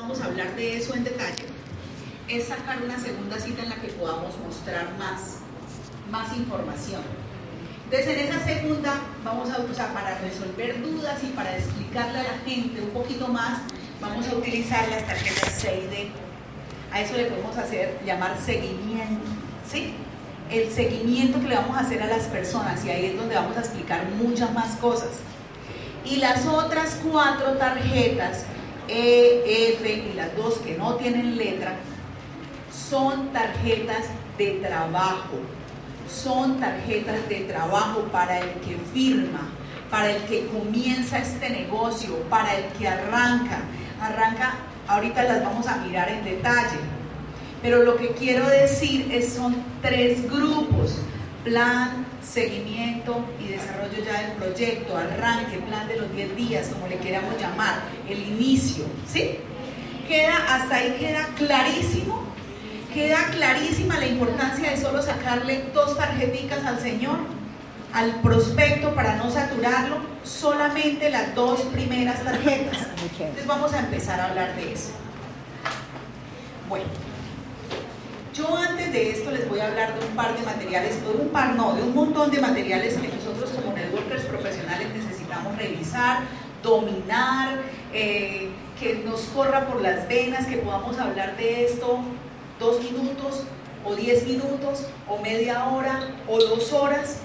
Vamos a hablar de eso en detalle. Es sacar una segunda cita en la que podamos mostrar más, más información. Entonces, en esa segunda vamos a usar para resolver dudas y para explicarle a la gente un poquito más, vamos a utilizar las tarjetas CID. A eso le podemos hacer, llamar seguimiento, ¿sí? El seguimiento que le vamos a hacer a las personas y ahí es donde vamos a explicar muchas más cosas. Y las otras cuatro tarjetas, E, F y las dos que no tienen letra, son tarjetas de trabajo son tarjetas de trabajo para el que firma, para el que comienza este negocio, para el que arranca. Arranca, ahorita las vamos a mirar en detalle. Pero lo que quiero decir es son tres grupos. Plan, seguimiento y desarrollo ya del proyecto, arranque, plan de los 10 días, como le queramos llamar, el inicio, ¿sí? Queda, hasta ahí queda clarísimo queda clarísima la importancia de solo sacarle dos tarjeticas al señor, al prospecto para no saturarlo, solamente las dos primeras tarjetas. Entonces vamos a empezar a hablar de eso. Bueno, yo antes de esto les voy a hablar de un par de materiales, de un par no, de un montón de materiales que nosotros como networkers profesionales necesitamos revisar, dominar, eh, que nos corra por las venas, que podamos hablar de esto dos minutos o diez minutos o media hora o dos horas,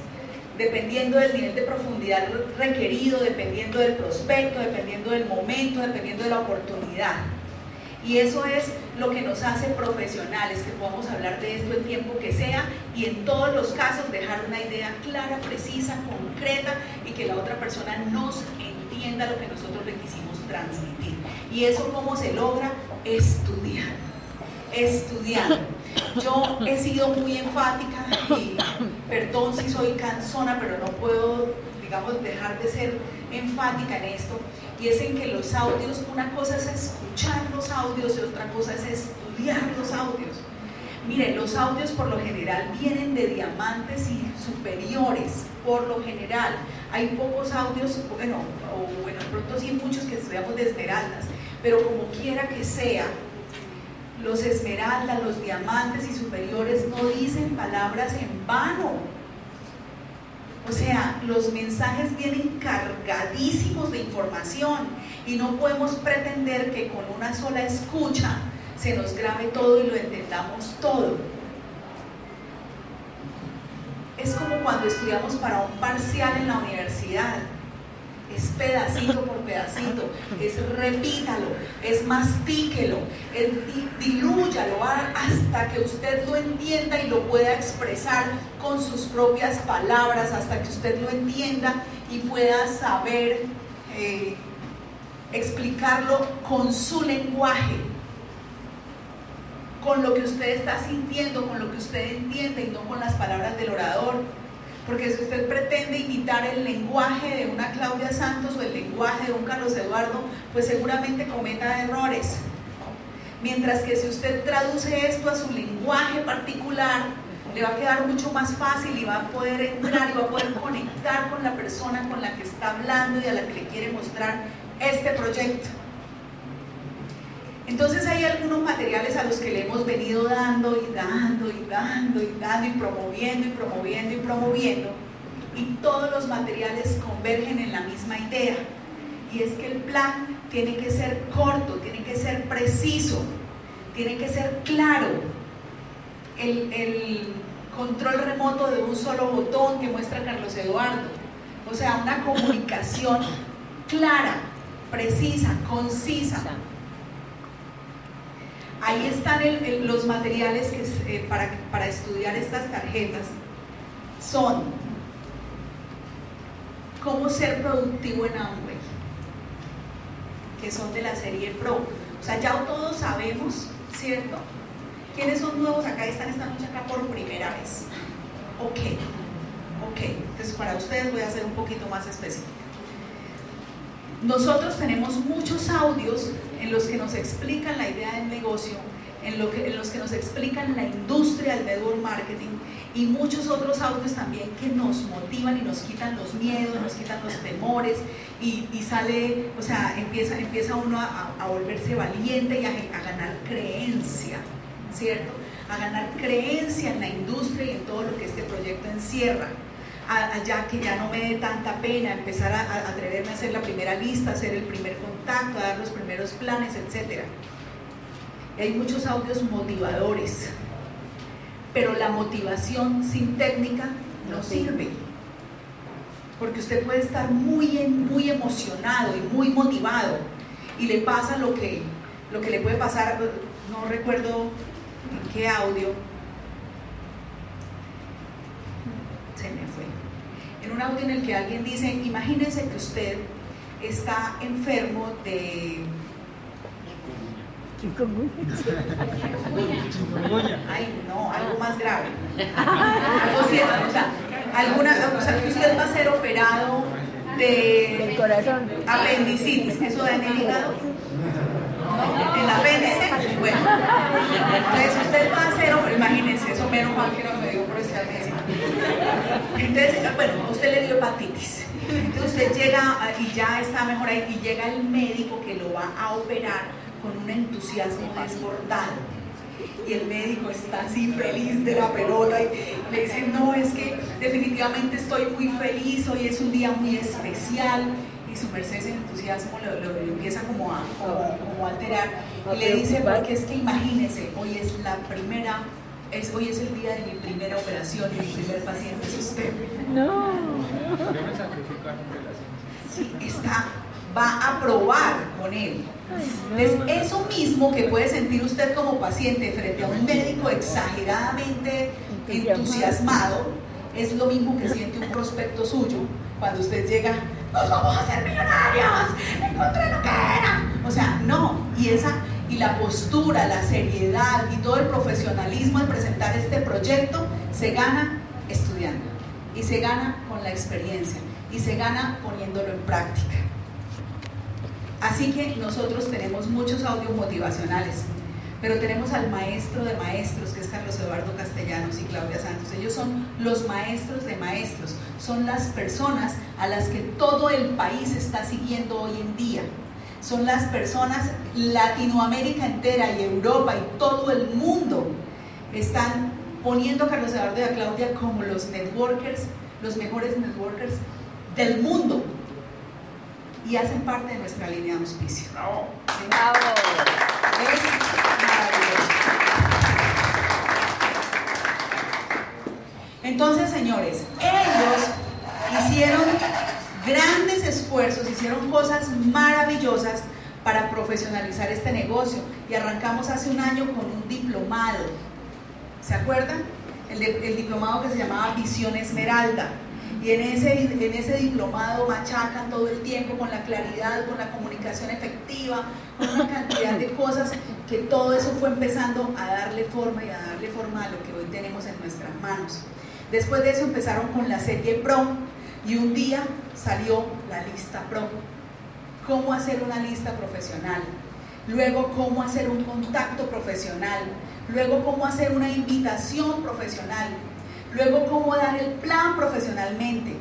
dependiendo del nivel de profundidad requerido, dependiendo del prospecto, dependiendo del momento, dependiendo de la oportunidad. Y eso es lo que nos hace profesionales, que podamos hablar de esto el tiempo que sea y en todos los casos dejar una idea clara, precisa, concreta y que la otra persona nos entienda lo que nosotros le quisimos transmitir. ¿Y eso cómo se logra? Estudiando estudiando. Yo he sido muy enfática y perdón si soy cansona, pero no puedo, digamos, dejar de ser enfática en esto. Y es en que los audios, una cosa es escuchar los audios y otra cosa es estudiar los audios. Miren, los audios por lo general vienen de diamantes y superiores, por lo general. Hay pocos audios, bueno, o bueno, pronto sí muchos que estudiamos de esmeraldas, pero como quiera que sea, los esmeraldas, los diamantes y superiores no dicen palabras en vano. O sea, los mensajes vienen cargadísimos de información y no podemos pretender que con una sola escucha se nos grabe todo y lo entendamos todo. Es como cuando estudiamos para un parcial en la universidad es pedacito por pedacito, es repítalo, es mastíquelo, es dilúyalo hasta que usted lo entienda y lo pueda expresar con sus propias palabras, hasta que usted lo entienda y pueda saber eh, explicarlo con su lenguaje, con lo que usted está sintiendo, con lo que usted entiende y no con las palabras del orador porque si usted pretende imitar el lenguaje de una Claudia Santos o el lenguaje de un Carlos Eduardo, pues seguramente cometa errores. Mientras que si usted traduce esto a su lenguaje particular, le va a quedar mucho más fácil y va a poder entrar y va a poder conectar con la persona con la que está hablando y a la que le quiere mostrar este proyecto. Entonces hay algunos materiales a los que le hemos venido dando y dando y dando y dando y promoviendo y promoviendo y promoviendo y todos los materiales convergen en la misma idea. Y es que el plan tiene que ser corto, tiene que ser preciso, tiene que ser claro. El, el control remoto de un solo botón que muestra Carlos Eduardo, o sea, una comunicación clara, precisa, concisa Ahí están los materiales que, eh, para, para estudiar estas tarjetas. Son cómo ser productivo en Amway, que son de la serie Pro. sea, ya todos sabemos, ¿cierto? ¿Quiénes son nuevos acá y están esta noche acá por primera vez? Ok, ok. Entonces para ustedes voy a ser un poquito más específica. Nosotros tenemos muchos audios en los que nos explican la idea del negocio, en, lo que, en los que nos explican la industria del network marketing y muchos otros audios también que nos motivan y nos quitan los miedos, nos quitan los temores y, sale, o sea, empieza, empieza uno a, volverse valiente y a, a ganar creencia, ¿cierto? A ganar creencia en la industria y en todo lo que este proyecto encierra allá que ya no me dé tanta pena, empezar a, atreverme a hacer la primera lista, hacer el primer contacto, a dar los primeros planes, etc. hay muchos audios motivadores, pero la motivación sin técnica no sirve. Porque usted puede estar muy, muy emocionado y muy motivado y le pasa lo que, lo que le puede pasar, no recuerdo en qué audio, se me fue en un audio en el que alguien dice, imagínese que usted está enfermo de... Ay, no, algo más grave. Algo cierto, o sea, alguna, o sea, que usted va a ser operado de corazón. apendicitis, ¿eso da en el hígado? ¿No? ¿El apéndice? Bueno, entonces usted va a ser, imagínense, eso menos mal que no me dio por esta entonces, bueno, usted le dio hepatitis. Entonces usted llega y ya está mejor ahí y llega el médico que lo va a operar con un entusiasmo desbordado. Y el médico está así feliz de la pelota y le dice, no, es que definitivamente estoy muy feliz, hoy es un día muy especial. Y su merced ese entusiasmo lo, empieza como a, como, a alterar. Y le dice, porque es que imagínese, hoy es la primera hoy es el día de mi primera operación y mi primer paciente es usted. No. Sí, está, va a probar con él. Es eso mismo que puede sentir usted como paciente frente a un médico exageradamente entusiasmado, es lo mismo que siente un prospecto suyo cuando usted llega, nos vamos a hacer millonarios, encontré lo que era. O sea, no, y esa y la postura, la seriedad y todo el profesionalismo al presentar este proyecto se gana estudiando y se gana con la experiencia y se gana poniéndolo en práctica. Así que nosotros tenemos muchos audios motivacionales, pero tenemos al maestro de maestros, que es Carlos Eduardo Castellanos y Claudia Santos. Ellos son los maestros de maestros, son las personas a las que todo el país está siguiendo hoy en día son las personas, Latinoamérica entera y Europa y todo el mundo están poniendo a Carlos Eduardo y a Claudia como los networkers, los mejores networkers del mundo. Y hacen parte de nuestra línea de auspicio. Bravo. Es maravilloso. Entonces, señores, ellos hicieron grandes esfuerzos, hicieron cosas maravillosas para profesionalizar este negocio y arrancamos hace un año con un diplomado. ¿Se acuerdan? El, diplomado que se llamaba Visión Esmeralda. Y en ese, en ese diplomado machacan todo el tiempo con la claridad, con la comunicación efectiva, con una cantidad de cosas que todo eso fue empezando a darle forma y a darle forma a lo que hoy tenemos en nuestras manos. Después de eso empezaron con la serie Pro y un día salió la lista pro. Cómo hacer una lista profesional. Luego cómo hacer un contacto profesional. Luego cómo hacer una invitación profesional. Luego cómo dar el plan profesionalmente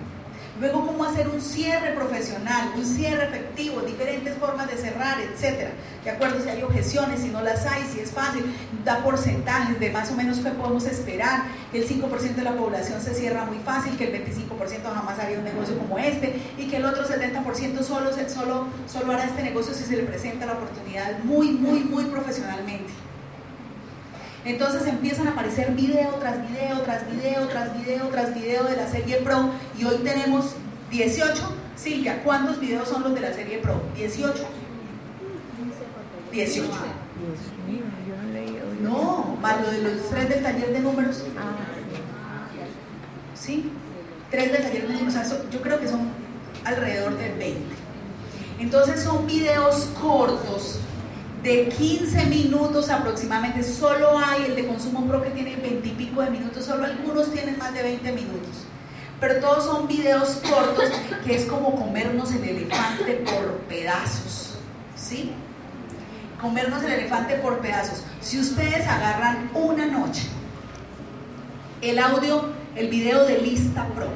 Luego, cómo hacer un cierre profesional, un cierre efectivo, diferentes formas de cerrar, etcétera. De acuerdo si hay objeciones, si no las hay, si es fácil, da porcentajes de más o menos qué podemos esperar, que el 5% de la población se cierra muy fácil, que el 25% jamás haría un negocio como este y que el otro 70% solo, solo, solo hará este negocio si se le presenta la oportunidad muy, muy, muy profesionalmente. Entonces empiezan a aparecer video tras video, tras video, tras video, tras video de la serie Pro y hoy tenemos 18. Silvia, ¿cuántos videos son los de la serie Pro? 18. 18. No, más lo de los tres del taller de números. ¿Sí? Tres del taller de números. yo creo que son alrededor de 20. Entonces son videos cortos de 15 minutos aproximadamente. Solo hay el de consumo pro que tiene 20 y pico de minutos, solo algunos tienen más de 20 minutos. Pero todos son videos cortos que es como comernos el elefante por pedazos. ¿Sí? Comernos el elefante por pedazos. Si ustedes agarran una noche el audio, el video de Lista Pro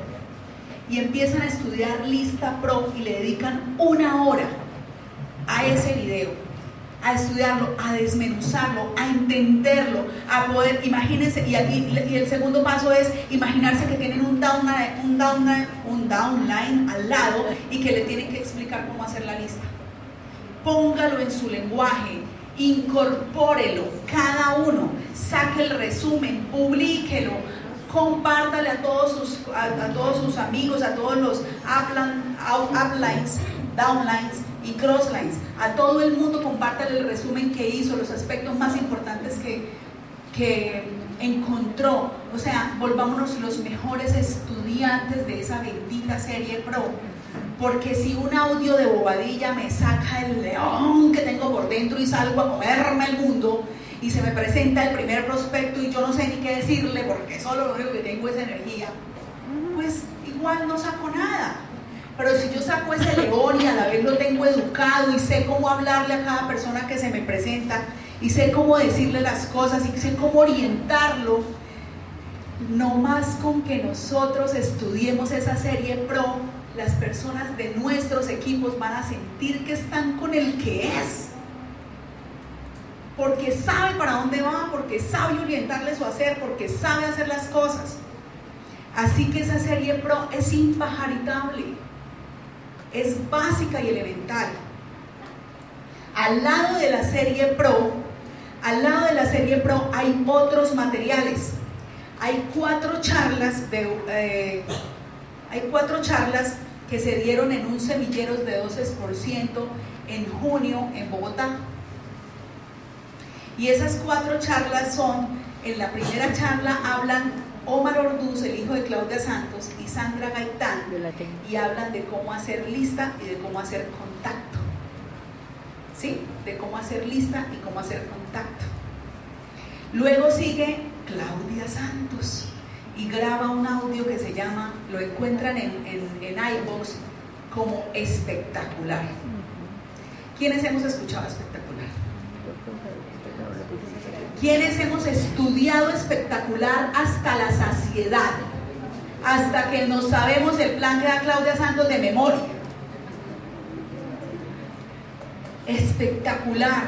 y empiezan a estudiar Lista Pro y le dedican una hora a ese video, a estudiarlo, a desmenuzarlo, a entenderlo, a poder, imagínense, y, y el segundo paso es imaginarse que tienen un downline, un, un downline al lado y que le tienen que explicar cómo hacer la lista. Póngalo en su lenguaje, incorpórelo, cada uno, saque el resumen, publíquelo, compártale a todos sus, a, todos sus amigos, a todos los uplines, downlines y crosslines, a todo el mundo compártale el resumen que hizo, los aspectos más importantes que, que encontró. O sea, volvámonos los mejores estudiantes de esa bendita serie Pro. Porque si un audio de bobadilla me saca el león que tengo por dentro y salgo a comerme el mundo, y se me presenta el primer prospecto y yo no sé ni qué decirle porque solo lo único que tengo es energía, pues igual no saco nada. Pero si yo saco ese león y a la vez lo tengo educado y sé cómo hablarle a cada persona que se me presenta y sé cómo decirle las cosas y sé cómo orientarlo, no más con que nosotros estudiemos esa serie pro, las personas de nuestros equipos van a sentir que están con el que es porque sabe para dónde va, porque sabe orientarle su hacer, porque sabe hacer las cosas. Así que esa serie Pro es impajaritable, es básica y elemental. Al lado de la serie Pro, al lado de la serie Pro hay otros materiales. Hay cuatro charlas de, eh, hay cuatro charlas que se dieron en un semilleros de 12% en junio en Bogotá. Y esas cuatro charlas son, en la primera charla hablan Omar Orduz, el hijo de Claudia Santos, y Sandra Gaitán, y hablan de cómo hacer lista y de cómo hacer contacto. ¿Sí? De cómo hacer lista y cómo hacer contacto. Luego sigue Claudia Santos y graba un audio que se llama, lo encuentran en, en, en iVoox como espectacular. ¿Quiénes hemos escuchado espectacular? Quienes hemos estudiado espectacular hasta la saciedad, hasta que no sabemos el plan que da Claudia Santos de memoria. Espectacular,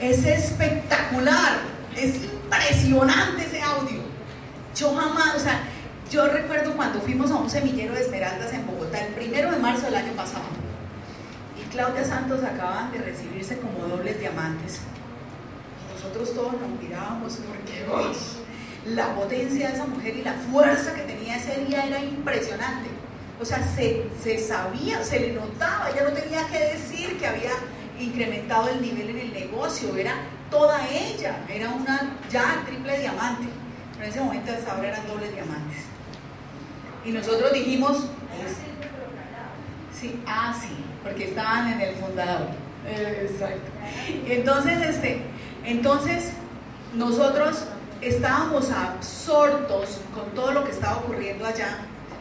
es espectacular, es impresionante ese audio. Yo jamás, o sea, yo recuerdo cuando fuimos a un semillero de esmeraldas en Bogotá, el primero de marzo del año pasado, Claudia Santos acaban de recibirse como dobles diamantes. Nosotros todos nos mirábamos porque la potencia de esa mujer y la fuerza que tenía ese día era impresionante. O sea, se, se sabía, se le notaba, ella no tenía que decir que había incrementado el nivel en el negocio, era toda ella, era una ya triple diamante. Pero en ese momento hasta ahora eran dobles diamantes. Y nosotros dijimos, sí, ah, sí, porque estaban en el fundador. Exacto. Entonces, este, entonces, nosotros estábamos absortos con todo lo que estaba ocurriendo allá,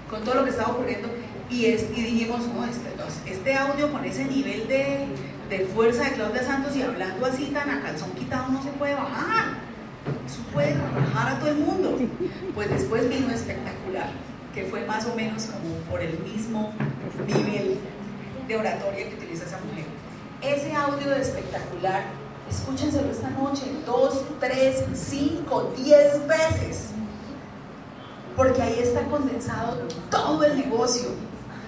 con todo lo que estaba ocurriendo, y, dijimos, no, este, este, audio con ese nivel de, fuerza de Claudia Santos y hablando así tan a calzón quitado no se puede bajar. Eso puede bajar a todo el mundo. Pues después vino espectacular, que fue más o menos como por el mismo nivel de oratoria que utiliza esa mujer. Ese audio de espectacular Escúchenselo esta noche, dos, tres, cinco, diez veces. Porque ahí está condensado todo el negocio.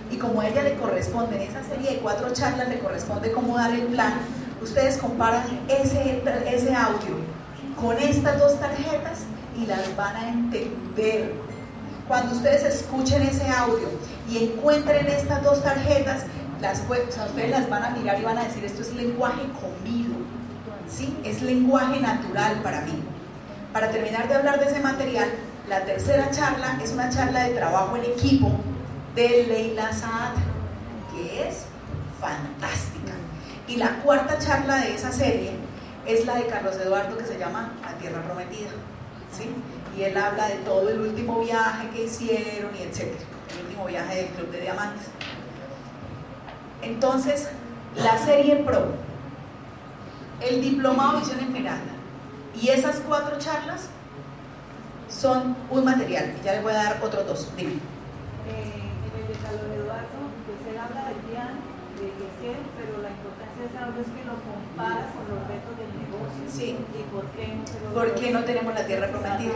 Y como a ella le corresponde, en esa serie de cuatro charlas le corresponde cómo dar el plan, ustedes comparan ese, ese audio con estas dos tarjetas y las van a entender. Cuando ustedes escuchen ese audio y encuentren estas dos tarjetas, las, ustedes las van a mirar y van a decir, esto es lenguaje comido ¿sí? Es lenguaje natural para mí. Para terminar de hablar de ese material, la tercera charla es una charla de trabajo en equipo de Leila Saad, que es fantástica. Y la cuarta charla de esa serie es la de Carlos Eduardo que se llama La Tierra Prometida. ¿sí? Y él habla de todo el último viaje que hicieron y etcétera, el último viaje del Club de Diamantes. Entonces, la serie Pro, el diplomado Visión Esmeralda y esas cuatro charlas son un material. Ya les voy a dar otros dos. Dime. Eh, en el de Carlos Eduardo, pues él habla del plan de Gesell, pero la importancia de audio es que lo comparas con los retos del negocio. Sí. ¿Y por qué no, se lo- ¿Por qué no tenemos la tierra prometida?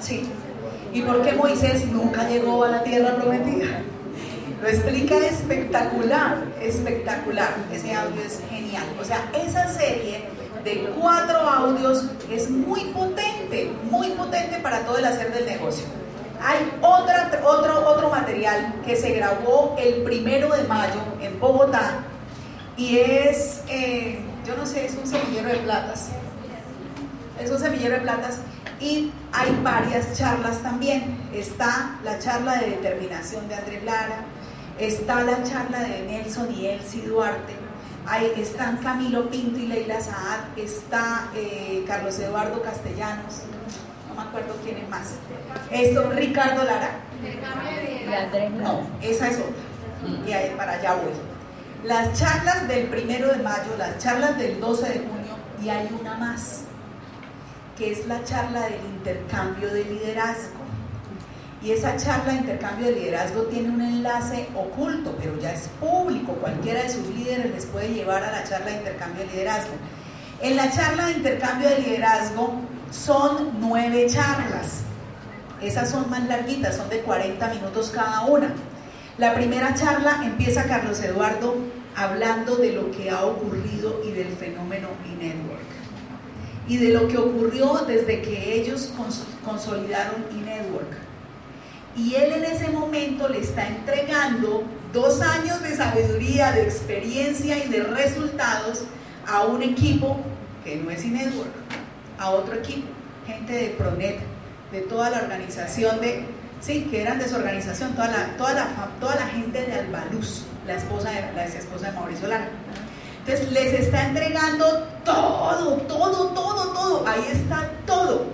Sí. ¿Y por qué Moisés nunca llegó a la tierra prometida? Lo explica espectacular, espectacular. Ese audio es genial. O sea, esa serie de cuatro audios es muy potente, muy potente para todo el hacer del negocio. Hay otra, otro, otro material que se grabó el primero de mayo en Bogotá y es, eh, yo no sé, es un semillero de platas es un semillero de platas y hay varias charlas también. Está la charla de determinación de Andrés Lara, está la charla de Nelson y Elsie Duarte, ahí están Camilo Pinto y Leila Saad, está eh, Carlos Eduardo Castellanos, no me acuerdo quién es más. Esto, Ricardo Lara. No, esa es otra. Y ahí para allá voy. Las charlas del primero de mayo, las charlas del 12 de junio y hay una más que es la charla del intercambio de liderazgo. Y esa charla de intercambio de liderazgo tiene un enlace oculto, pero ya es público. Cualquiera de sus líderes les puede llevar a la charla de intercambio de liderazgo. En la charla de intercambio de liderazgo son nueve charlas. Esas son más larguitas, son de 40 minutos cada una. La primera charla empieza Carlos Eduardo hablando de lo que ha ocurrido y del fenómeno e-network y de lo que ocurrió desde que ellos cons consolidaron eNetwork. Y él en ese momento le está entregando dos años de sabiduría, de experiencia y de resultados a un equipo que no es eNetwork, a otro equipo, gente de Pronet, de toda la organización de, sí, que eran de su organización, toda la, toda la, toda la gente de Albaluz, la esposa de, la esposa de Mauricio Lara. Entonces les está entregando todo, todo, todo, todo. Ahí está todo.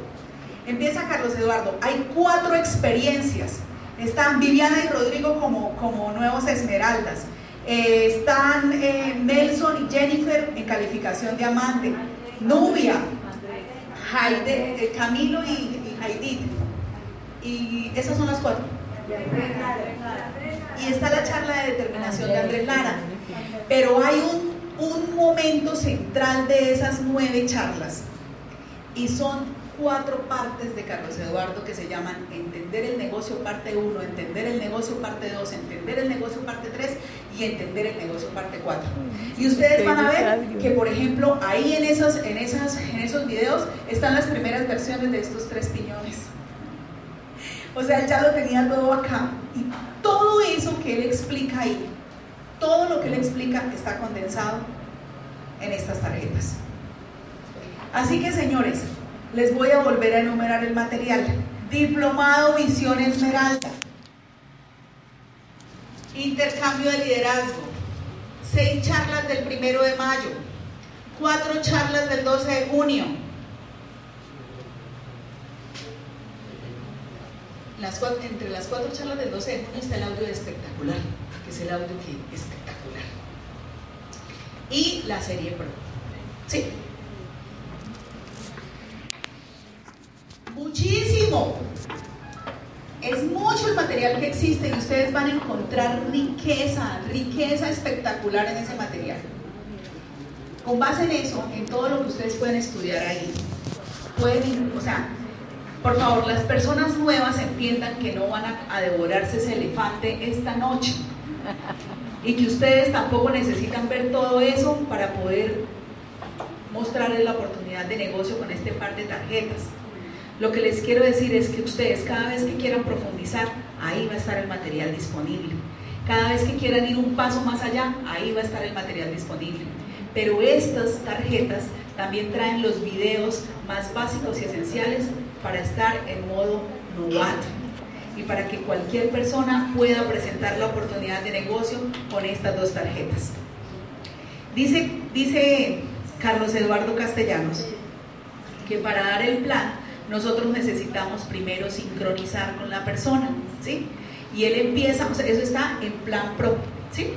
Empieza Carlos Eduardo. Hay cuatro experiencias. Están Viviana y Rodrigo como, como nuevos esmeraldas. Eh, están eh, Nelson y Jennifer en calificación diamante. Nubia, Haide, eh, Camilo y, y Haidit. Y esas son las cuatro. Y está la charla de determinación de Andrés Lara. Pero hay un un momento central de esas nueve charlas y son cuatro partes de Carlos Eduardo que se llaman Entender el negocio parte 1, Entender el negocio parte 2, Entender el negocio parte 3 y Entender el negocio parte 4. Y ustedes van a ver que, por ejemplo, ahí en esos, en, esas, en esos videos están las primeras versiones de estos tres piñones. O sea, él ya lo tenía todo acá. Y todo eso que él explica ahí todo lo que él explica está condensado en estas tarjetas. Así que señores, les voy a volver a enumerar el material. Diplomado Visión Esmeralda. Intercambio de liderazgo. Seis charlas del primero de mayo. Cuatro charlas del 12 de junio. Entre las cuatro charlas del 12 de junio está el audio espectacular que es el audio que es espectacular. Y la serie Pro. Sí. Muchísimo. Es mucho el material que existe y ustedes van a encontrar riqueza, riqueza espectacular en ese material. Con base en eso, en todo lo que ustedes pueden estudiar ahí, pueden, o sea, por favor, las personas nuevas entiendan que no van a, devorarse ese elefante esta noche y que ustedes tampoco necesitan ver todo eso para poder mostrarles la oportunidad de negocio con este par de tarjetas. Lo que les quiero decir es que ustedes cada vez que quieran profundizar, ahí va a estar el material disponible. Cada vez que quieran ir un paso más allá, ahí va a estar el material disponible. Pero estas tarjetas también traen los videos más básicos y esenciales para estar en modo novato y para que cualquier persona pueda presentar la oportunidad de negocio con estas dos tarjetas. Dice, dice Carlos Eduardo Castellanos que para dar el plan nosotros necesitamos primero sincronizar con la persona, ¿sí? Y él empieza, o sea, eso está en plan pro, ¿sí?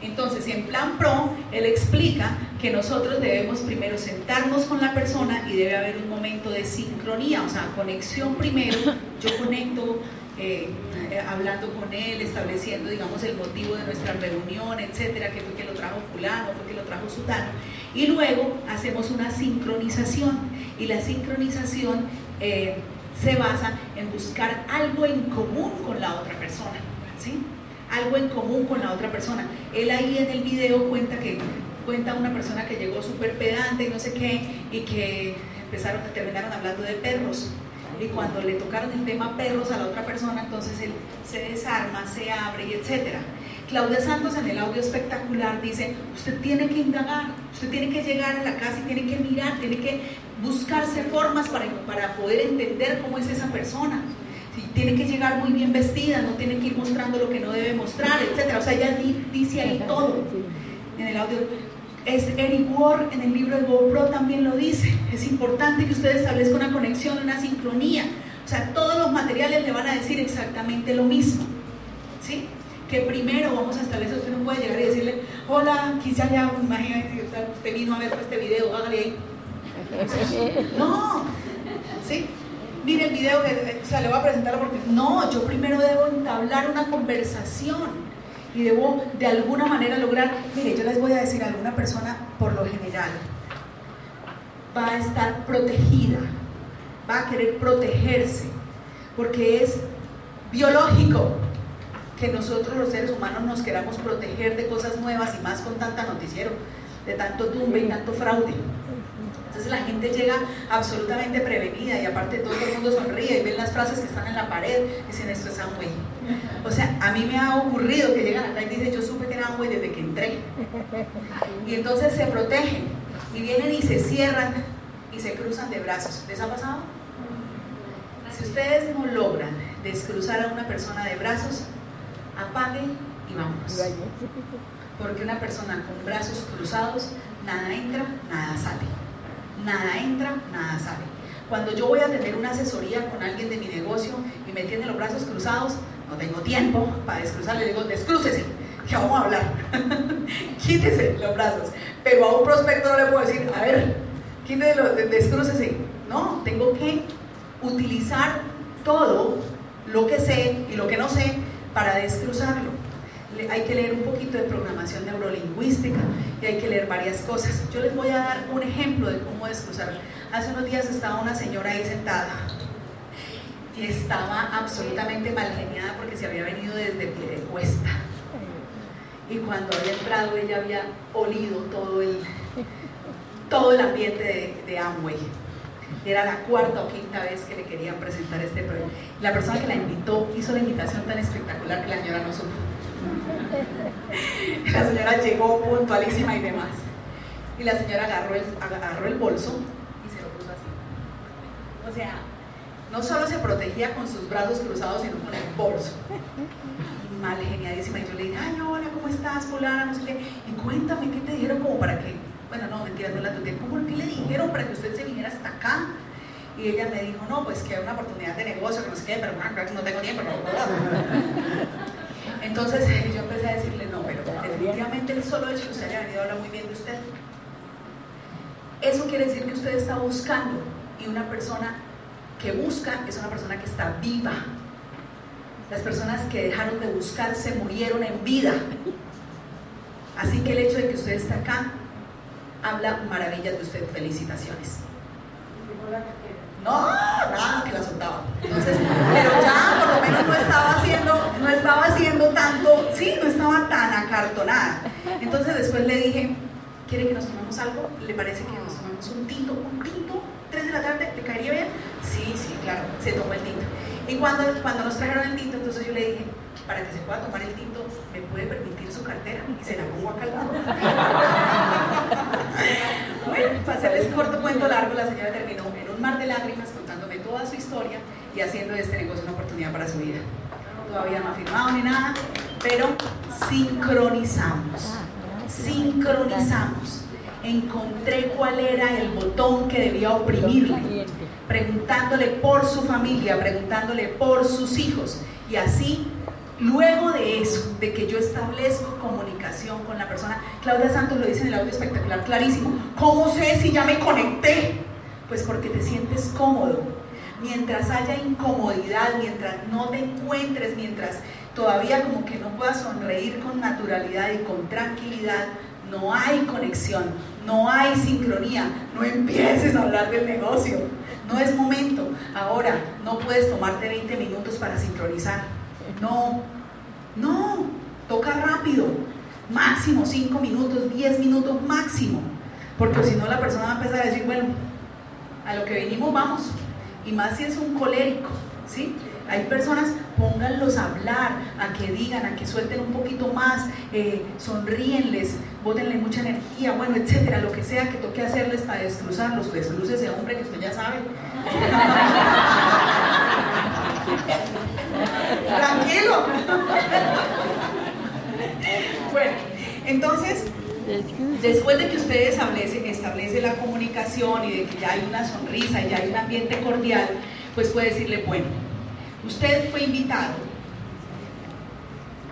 Entonces, en plan pro, él explica que nosotros debemos primero sentarnos con la persona y debe haber un momento de sincronía, o sea, conexión primero, yo conecto eh, eh, hablando con él, estableciendo, digamos, el motivo de nuestra reunión, etcétera, que fue que lo trajo fulano, fue que lo trajo sutano, y luego hacemos una sincronización, y la sincronización eh, se basa en buscar algo en común con la otra persona, ¿sí? Algo en común con la otra persona. Él ahí en el video cuenta que cuenta una persona que llegó súper pedante y no sé qué, y que empezaron, terminaron hablando de perros, y cuando le tocaron el tema perros a la otra persona, entonces él se desarma, se abre y etcétera. Claudia Santos en el audio espectacular dice, usted tiene que indagar, usted tiene que llegar a la casa y tiene que mirar, tiene que buscarse formas para, para poder entender cómo es esa persona. Si tiene que llegar muy bien vestida, no tiene que ir mostrando lo que no debe mostrar, etcétera. O sea, ella dice ahí todo en el audio. Es Eric Ward en el libro de GoPro también lo dice. Es importante que ustedes establezcan una conexión, una sincronía. O sea, todos los materiales le van a decir exactamente lo mismo. Que primero vamos a establecer, usted no puede llegar y decirle, hola, quizá ya, imagínate, usted vino a ver este video, hágale ahí. No, ¿sí? Mire el video que o sea, le voy a presentar porque no, yo primero debo entablar una conversación y debo de alguna manera lograr, mire, yo les voy a decir, alguna persona por lo general va a estar protegida, va a querer protegerse, porque es biológico que nosotros los seres humanos nos queramos proteger de cosas nuevas y más con tanta noticiero, de tanto tumbe y tanto fraude. Entonces la gente llega absolutamente prevenida y aparte todo el mundo sonríe y ven las frases que están en la pared y dicen esto es Amway. O sea, a mí me ha ocurrido que llegan acá y dicen yo supe que era Amway desde que entré. Y entonces se protegen y vienen y se cierran y se cruzan de brazos. ¿Les ha pasado? Si ustedes no logran descruzar a una persona de brazos, apaguen y vamos. Porque una persona con brazos cruzados, nada entra, nada sale nada entra, nada sale. Cuando yo voy a tener una asesoría con alguien de mi negocio y me tiene los brazos cruzados, no tengo tiempo para descruzar, le digo, descrúcese, que vamos a hablar. quítese los brazos. Pero a un prospecto no le puedo decir, a ver, quítese los, descrúcese. No, tengo que utilizar todo lo que sé y lo que no sé para descruzarlo hay que leer un poquito de programación neurolingüística y hay que leer varias cosas. Yo les voy a dar un ejemplo de cómo descruzar. Hace unos días estaba una señora ahí sentada y estaba absolutamente mal geniada porque se había venido desde pie de cuesta. Y cuando había entrado ella había olido todo el, todo el ambiente de, de Amway. Era la cuarta o quinta vez que le querían presentar este proyecto. La persona que la invitó hizo la invitación tan espectacular que la señora no supo. La señora llegó puntualísima y demás. Y la señora agarró el, agarró el bolso y se lo puso así. O sea, no solo se protegía con sus brazos cruzados, sino con el bolso. Mal geniadísima. Y yo le dije, ay, hola, ¿cómo estás, fulana? No sé qué. Y cuéntame, ¿qué te dijeron como para que, bueno, no, mentira, no la tuve. ¿Cómo qué le dijeron para que usted se viniera hasta acá? Y ella me dijo, no, pues que hay una oportunidad de negocio, que no sé qué, pero no tengo tiempo, no entonces yo empecé a decirle, no, pero definitivamente el solo hecho que usted haya venido habla muy bien de usted. Eso quiere decir que usted está buscando y una persona que busca es una persona que está viva. Las personas que dejaron de buscar se murieron en vida. Así que el hecho de que usted esté acá habla maravillas de usted. Felicitaciones. No, nada, que la soltaba. Entonces, pero ya por lo menos no estaba haciendo, no estaba haciendo tanto, sí, no estaba tan acartonada. Entonces después le dije, ¿quiere que nos tomemos algo? ¿Le parece que nos tomemos un tinto? ¿Un tinto? ¿Tres de la tarde? ¿Le caería bien? Sí, sí, claro, se tomó el tinto. Y cuando, cuando nos trajeron el tinto, entonces yo le dije, para que se pueda tomar el tinto, ¿me puede permitir su cartera? Y se la pongo acá al lado. Bueno, para hacerles corto cuento largo, la señora terminó en un mar de lágrimas contándome toda su historia y haciendo de este negocio una oportunidad para su vida. Todavía no ha firmado ni nada, pero sincronizamos. sincronizamos. Encontré cuál era el botón que debía oprimirle, preguntándole por su familia, preguntándole por sus hijos. Y así, luego de eso, de que yo establezco comunicación con la persona, Claudia Santos lo dice en el audio espectacular, clarísimo, ¿cómo sé si ya me conecté? Pues porque te sientes cómodo. Mientras haya incomodidad, mientras no te encuentres, mientras todavía como que no puedas sonreír con naturalidad y con tranquilidad, no hay conexión, no hay sincronía, no empieces a hablar del negocio, no es momento. Ahora, no puedes tomarte 20 minutos para sincronizar, no, no, toca rápido, máximo 5 minutos, 10 minutos máximo, porque si no la persona va a empezar a decir, bueno, a lo que venimos vamos, y más si es un colérico, ¿sí? Hay personas, pónganlos a hablar, a que digan, a que suelten un poquito más, eh, sonríenles, bótenle mucha energía, bueno, etcétera, lo que sea que toque hacerles para descruzarlos, descruce ese hombre que usted ya sabe. Tranquilo. bueno, entonces, después de que ustedes establecen, establece la comunicación y de que ya hay una sonrisa y ya hay un ambiente cordial, pues puede decirle, bueno, Usted fue invitado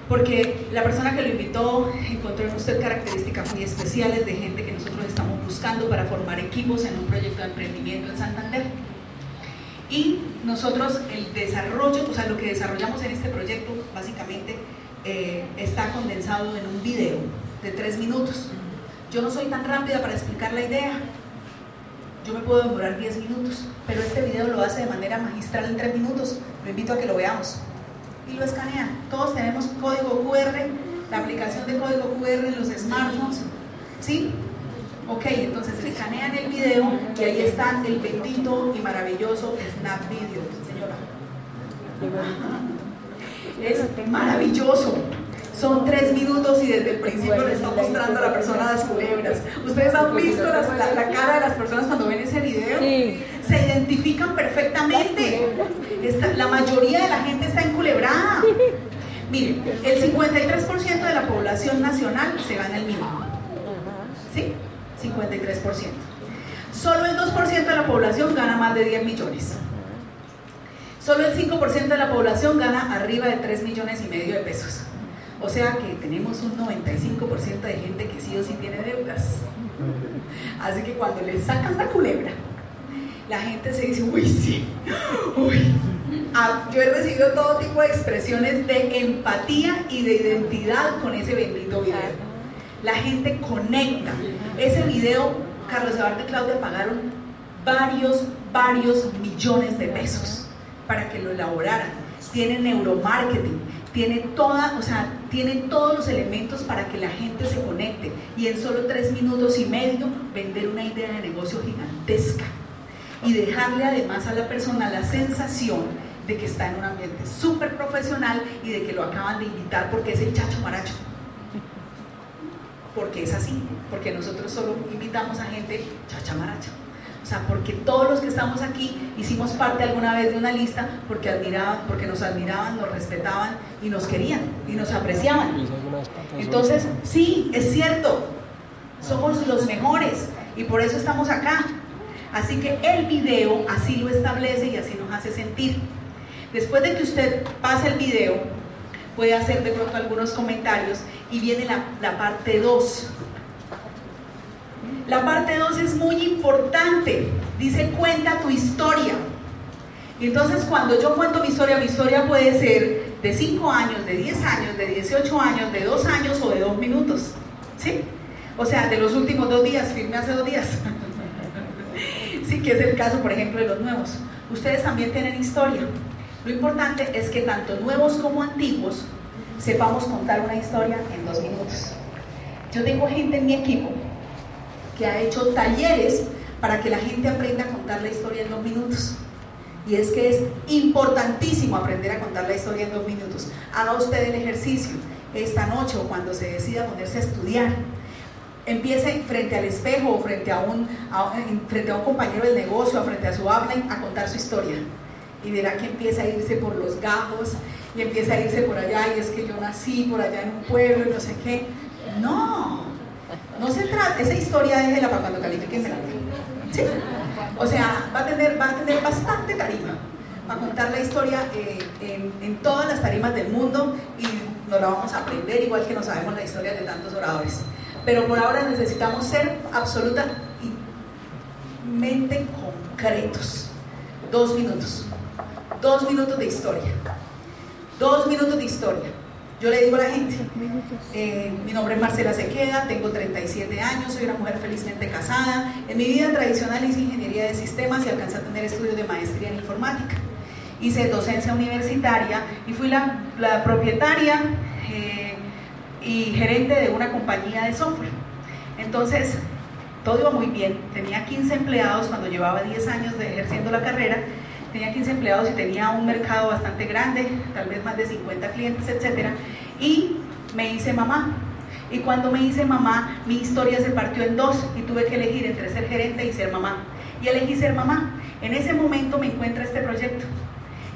porque la persona que lo invitó encontró en usted características muy especiales de gente que nosotros estamos buscando para formar equipos en un proyecto de emprendimiento en Santander. Y nosotros el desarrollo, o sea, lo que desarrollamos en este proyecto básicamente eh, está condensado en un video de tres minutos. Yo no soy tan rápida para explicar la idea, yo me puedo demorar 10 minutos, pero este video lo hace de manera magistral en 3 minutos. Lo invito a que lo veamos. Y lo escanean. Todos tenemos código QR, la aplicación de código QR en los smartphones. ¿Sí? Ok, entonces escanean el video y ahí está el bendito y maravilloso Snap Video, señora. Es maravilloso. Son tres minutos y desde el principio le está mostrando a la persona las culebras. ¿Ustedes han visto la, cara de las personas cuando ven ese video? Se identifican perfectamente. la mayoría de la gente está enculebrada. Miren, el 53% de la población nacional se gana el mínimo. ¿Sí? 53%. Solo el 2% de la población gana más de 10 millones. Solo el 5% de la población gana arriba de 3 millones y medio de pesos. O sea que tenemos un 95% de gente que sí o sí tiene deudas. Así que cuando le sacan la culebra, la gente se dice, uy, sí, uy. Ah, yo he recibido todo tipo de expresiones de empatía y de identidad con ese bendito video. La gente conecta. Ese video, Carlos Eduardo y Claudia pagaron varios, varios millones de pesos para que lo elaboraran. Tienen neuromarketing, tiene toda, o sea, tiene todos los elementos para que la gente se conecte y en solo tres minutos y medio vender una idea de negocio gigantesca y dejarle además a la persona la sensación de que está en un ambiente súper profesional y de que lo acaban de invitar porque es el chacho maracho. Porque es así, porque nosotros solo invitamos a gente chacha maracha. O sea, porque todos los que estamos aquí hicimos parte alguna vez de una lista porque, admiraban, porque nos admiraban, nos respetaban y nos querían y nos apreciaban. Entonces, sí, es cierto, somos los mejores y por eso estamos acá. Así que el video así lo establece y así nos hace sentir. Después de que usted pase el video, puede hacer de pronto algunos comentarios y viene la, la parte 2 la parte 2 es muy importante. Dice, cuenta tu historia. Y entonces cuando yo cuento mi historia, mi historia puede ser de 5 años, de 10 años, de 18 años, de 2 años o de 2 minutos. ¿Sí? O sea, de los últimos dos días, firme hace dos días. sí, que es el caso, por ejemplo, de los nuevos. Ustedes también tienen historia. Lo importante es que tanto nuevos como antiguos sepamos contar una historia en dos minutos. Yo tengo gente en mi equipo que ha hecho talleres para que la gente aprenda a contar la historia en dos minutos. Y es que es importantísimo aprender a contar la historia en dos minutos. Haga usted el ejercicio esta noche o cuando se decida ponerse a estudiar. Empiece frente al espejo o frente a un, frente a un compañero del negocio o frente a su habla a contar su historia. Y verá que empieza a irse por los gajos y empieza a irse por allá y es que yo nací por allá en un pueblo y no sé qué. No, No se trata, esa historia déjela para cuando califiquen la ¿Sí? O sea, va a tener, va a tener bastante tarima para contar la historia eh, en, en, todas las tarimas del mundo y nos la vamos a aprender igual que no sabemos la historia de tantos oradores. Pero por ahora necesitamos ser absolutamente concretos. Dos minutos. Dos minutos de historia. Dos minutos de historia. Yo le digo a la gente, eh, mi nombre es Marcela Sequeda, tengo 37 años, soy una mujer felizmente casada. En mi vida tradicional hice ingeniería de sistemas y alcancé a tener estudios de maestría en informática. Hice docencia universitaria y fui la, propietaria eh, y gerente de una compañía de software. Entonces, todo iba muy bien. Tenía 15 empleados cuando llevaba 10 años de ejerciendo la carrera tenía 15 empleados y tenía un mercado bastante grande, tal vez más de 50 clientes, etc. Y me hice mamá. Y cuando me hice mamá, mi historia se partió en dos y tuve que elegir entre ser gerente y ser mamá. Y elegí ser mamá. En ese momento me encuentra este proyecto.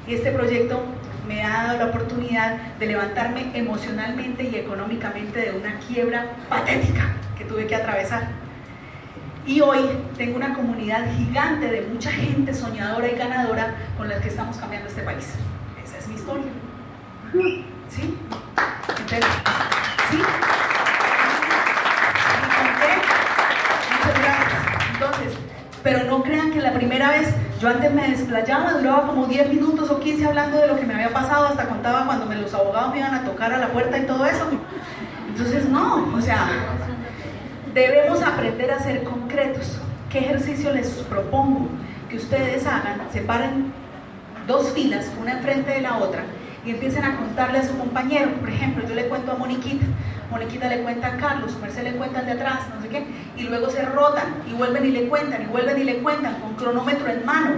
Y este proyecto me ha dado la oportunidad de levantarme emocionalmente y económicamente de una quiebra patética que tuve que atravesar. Y hoy tengo una comunidad gigante de mucha gente soñadora y ganadora con la que estamos cambiando este país. Esa es mi historia. ¿Sí? Entonces, ¿sí? Muchas gracias. Entonces, pero no crean que la primera vez yo antes me desplayaba, duraba como 10 minutos o 15 hablando de lo que me había pasado, hasta contaba cuando me, los abogados me iban a tocar a la puerta y todo eso. Entonces, no, o sea, debemos aprender a ser concretos. ¿Qué ejercicio les propongo? Que ustedes hagan, separen dos filas, una enfrente de la otra, y empiecen a contarle a su compañero. Por ejemplo, yo le cuento a Moniquita, Moniquita le cuenta a Carlos, Mercedes le cuenta de atrás, no sé qué, y luego se rotan y vuelven y le cuentan, y vuelven y le cuentan con cronómetro en mano.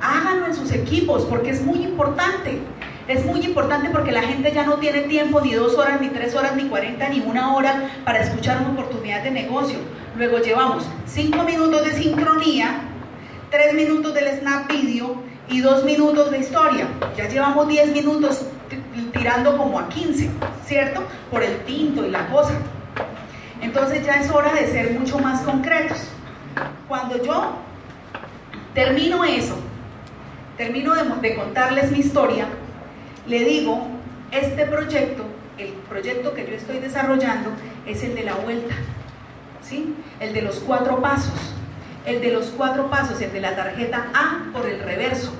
Háganlo en sus equipos porque es muy importante. Es muy importante porque la gente ya no tiene tiempo ni dos horas, ni tres horas, ni cuarenta, ni una hora para escuchar una oportunidad de negocio. Luego llevamos cinco minutos de sincronía, tres minutos del snap video y dos minutos de historia. Ya llevamos diez minutos tirando como a 15, ¿cierto? Por el tinto y la cosa. Entonces ya es hora de ser mucho más concretos. Cuando yo termino eso, termino de, de contarles mi historia, le digo, este proyecto, el proyecto que yo estoy desarrollando, es el de la vuelta, El de los cuatro pasos, el de los cuatro pasos, el de la tarjeta A por el reverso.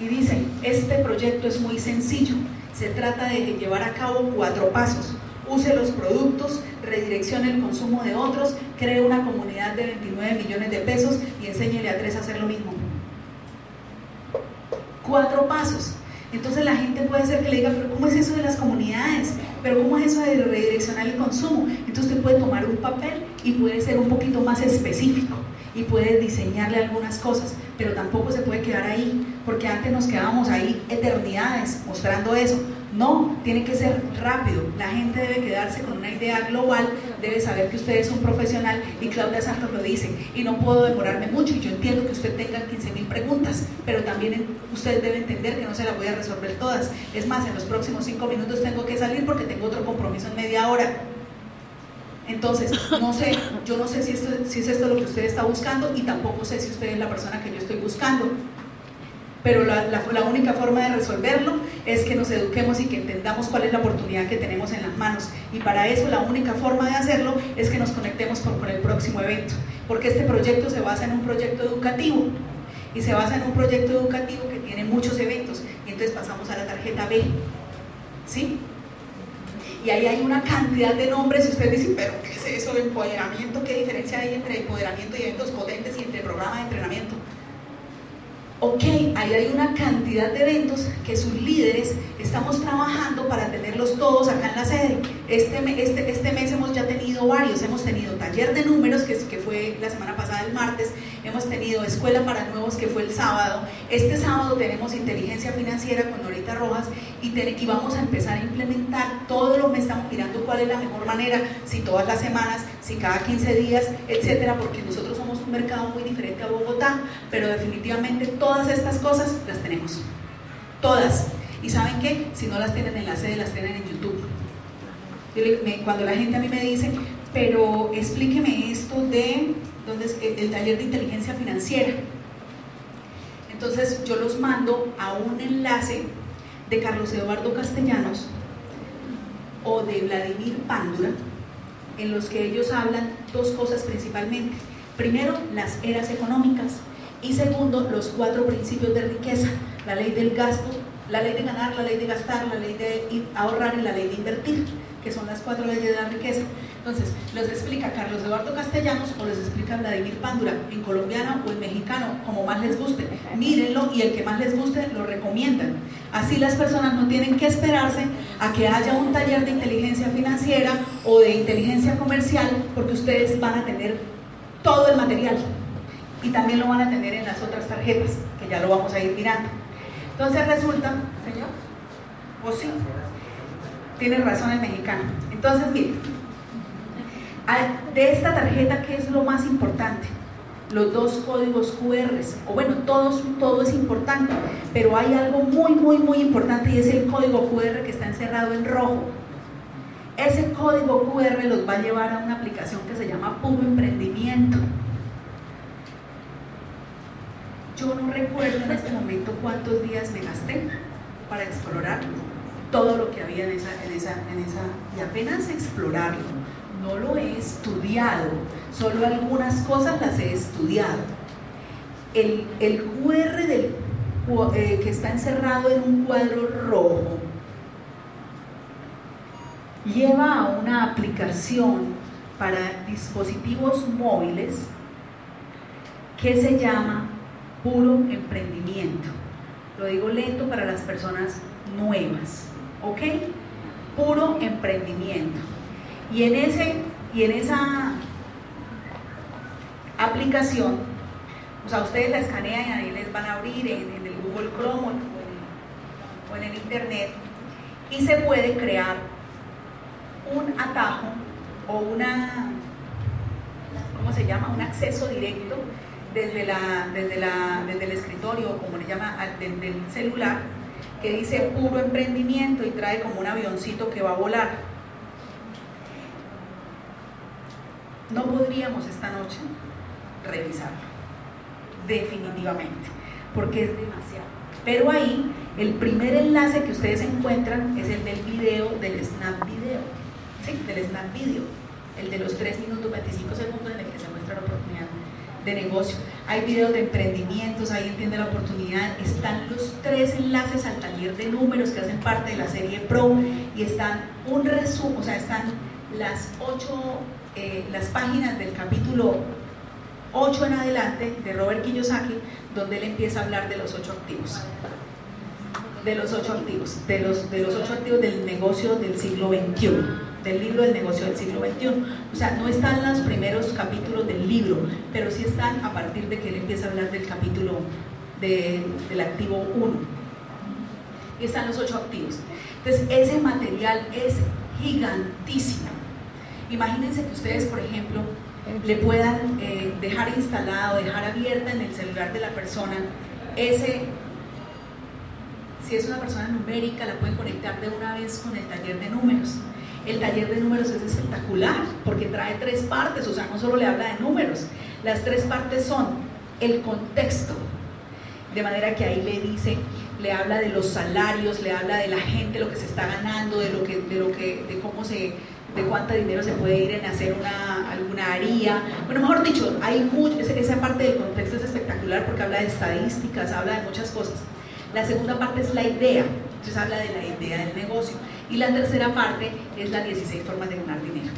Y dice, este proyecto es muy sencillo, se trata de llevar a cabo cuatro pasos. Use los productos, redireccione el consumo de otros, cree una comunidad de 29 millones de pesos y enséñele a tres a hacer lo mismo. Cuatro pasos. Entonces la gente puede ser que le diga, pero ¿cómo es eso de las comunidades? ¿Pero cómo es eso de redireccionar el consumo? Entonces usted puede tomar un papel y puede ser un poquito más específico y puede diseñarle algunas cosas, pero tampoco se puede quedar ahí, porque antes nos quedábamos ahí eternidades mostrando eso. No, tiene que ser rápido. La gente debe quedarse con una idea global, debe saber que usted es un profesional y Claudia Santos lo dice. Y no puedo demorarme mucho y yo entiendo que usted tenga 15 mil preguntas, pero también usted debe entender que no se las voy a resolver todas. Es más, en los próximos 5 minutos tengo que salir porque tengo otro compromiso en media hora. Entonces, no sé, yo no sé si, esto, si es esto lo que usted está buscando y tampoco sé si usted es la persona que yo estoy buscando pero la, única forma de resolverlo es que nos eduquemos y que entendamos cuál es la oportunidad que tenemos en las manos. Y para eso la única forma de hacerlo es que nos conectemos con, con el próximo evento, porque este proyecto se basa en un proyecto educativo y se basa en un proyecto educativo que tiene muchos eventos. Y entonces pasamos a la tarjeta B. ¿Sí? Y ahí hay una cantidad de nombres y ustedes dicen, pero ¿qué es eso de empoderamiento? ¿Qué diferencia hay entre empoderamiento y eventos potentes y entre programas de entrenamiento? Ok, ahí hay una cantidad de eventos que sus líderes estamos trabajando para tenerlos todos acá en la sede. Este, este, este mes hemos ya tenido varios, hemos tenido taller de números, que, fue la semana pasada el martes, hemos tenido escuela para nuevos, que fue el sábado, este sábado tenemos inteligencia financiera con Norita Rojas y, y vamos a empezar a implementar todo lo que estamos mirando cuál es la mejor manera, si todas las semanas, si cada 15 días, etcétera, porque nosotros mercado muy diferente a Bogotá, pero definitivamente todas estas cosas las tenemos. Todas. ¿Y saben qué? Si no las tienen en la sede, las tienen en YouTube. cuando la gente a mí me dice, pero explíqueme esto de ¿dónde es? el taller de inteligencia financiera. Entonces yo los mando a un enlace de Carlos Eduardo Castellanos o de Vladimir Pándura, en los que ellos hablan dos cosas principalmente. Primero, las eras económicas y segundo, los cuatro principios de riqueza, la ley del gasto, la ley de ganar, la ley de gastar, la ley de ahorrar y la ley de invertir, que son las cuatro leyes de la riqueza. Entonces, los explica Carlos Eduardo Castellanos o les explica Vladimir Pándura, en colombiano o en mexicano, como más les guste. Mírenlo y el que más les guste lo recomiendan. Así las personas no tienen que esperarse a que haya un taller de inteligencia financiera o de inteligencia comercial, porque ustedes van a tener todo el material y también lo van a tener en las otras tarjetas, que ya lo vamos a ir mirando. Entonces resulta, señor, o sí, tiene razón el mexicano. Entonces, miren de esta tarjeta, ¿qué es lo más importante? Los dos códigos QR, o bueno, todos, todo es importante, pero hay algo muy, muy, muy importante y es el código QR que está encerrado en rojo. Ese código QR los va a llevar a una aplicación que se llama Puro Emprendimiento. Yo no recuerdo en este momento cuántos días me gasté para explorar todo lo que había en esa, en esa, en esa y apenas explorarlo no lo he estudiado, solo algunas cosas las he estudiado. El, QR del, eh, que está encerrado en un cuadro rojo lleva a una aplicación para dispositivos móviles que se llama Puro Emprendimiento. Lo digo lento para las personas nuevas, ¿ok? Puro Emprendimiento. Y en, ese, y en esa aplicación, o sea, ustedes la escanean y ahí les van a abrir en, el Google Chrome o en, el Internet y se puede crear un atajo o una, ¿cómo se llama? Un acceso directo desde, la, desde, la, desde el escritorio, como le llama, desde el celular, que dice puro emprendimiento y trae como un avioncito que va a volar. no podríamos esta noche revisarlo, definitivamente, porque es demasiado. Pero ahí, el primer enlace que ustedes encuentran es el del video, del Snap Video, ¿sí? del Snap Video, el de los 3 minutos 25 segundos en el que se muestra la oportunidad de negocio. Hay videos de emprendimientos, ahí entiende la oportunidad. Están los tres enlaces al taller de números que hacen parte de la serie Pro y están un resumen, o sea, están las ocho eh, las páginas del capítulo 8 en adelante de Robert Kiyosaki, donde él empieza a hablar de los ocho activos. De los ocho activos, de los, de los ocho activos del negocio del siglo XXI, del libro del negocio del siglo XXI. O sea, no están los primeros capítulos del libro, pero sí están a partir de que él empieza a hablar del capítulo del activo 1. Y están los ocho activos. Entonces, ese material es gigantísimo Imagínense que ustedes, por ejemplo, le puedan eh, dejar instalado, dejar abierta en el celular de la persona ese, si es una persona numérica, la pueden conectar de una vez con el taller de números. El taller de números es espectacular porque trae tres partes, o sea, no solo le habla de números, las tres partes son el contexto, de manera que ahí le dice, le habla de los salarios, le habla de la gente, lo que se está ganando, de lo que, de lo que, de cómo se de cuánto dinero se puede ir en hacer una, alguna haría. Bueno, mejor dicho, hay mucho, esa parte del contexto es espectacular porque habla de estadísticas, habla de muchas cosas. La segunda parte es la idea, entonces habla de la idea del negocio. Y la tercera parte es las 16 formas de ganar dinero.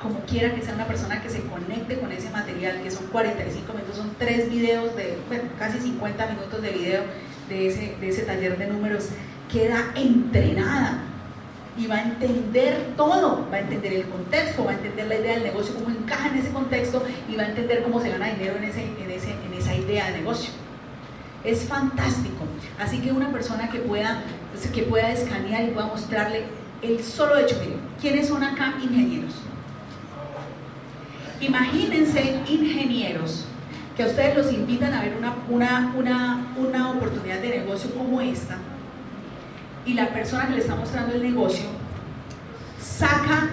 Como quiera que sea una persona que se conecte con ese material, que son 45 minutos, son tres videos de, bueno, casi 50 minutos de video de ese, de ese taller de números, queda entrenada y va a entender todo, va a entender el contexto, va a entender la idea del negocio, cómo encaja en ese contexto y va a entender cómo se gana dinero en, ese, en, ese, en esa idea de negocio. Es fantástico. Así que una persona que pueda, que pueda escanear y pueda mostrarle el solo hecho, miren, ¿quiénes son acá ingenieros? Imagínense ingenieros que a ustedes los invitan a ver una, una, una, una oportunidad de negocio como esta y la persona que le está mostrando el negocio saca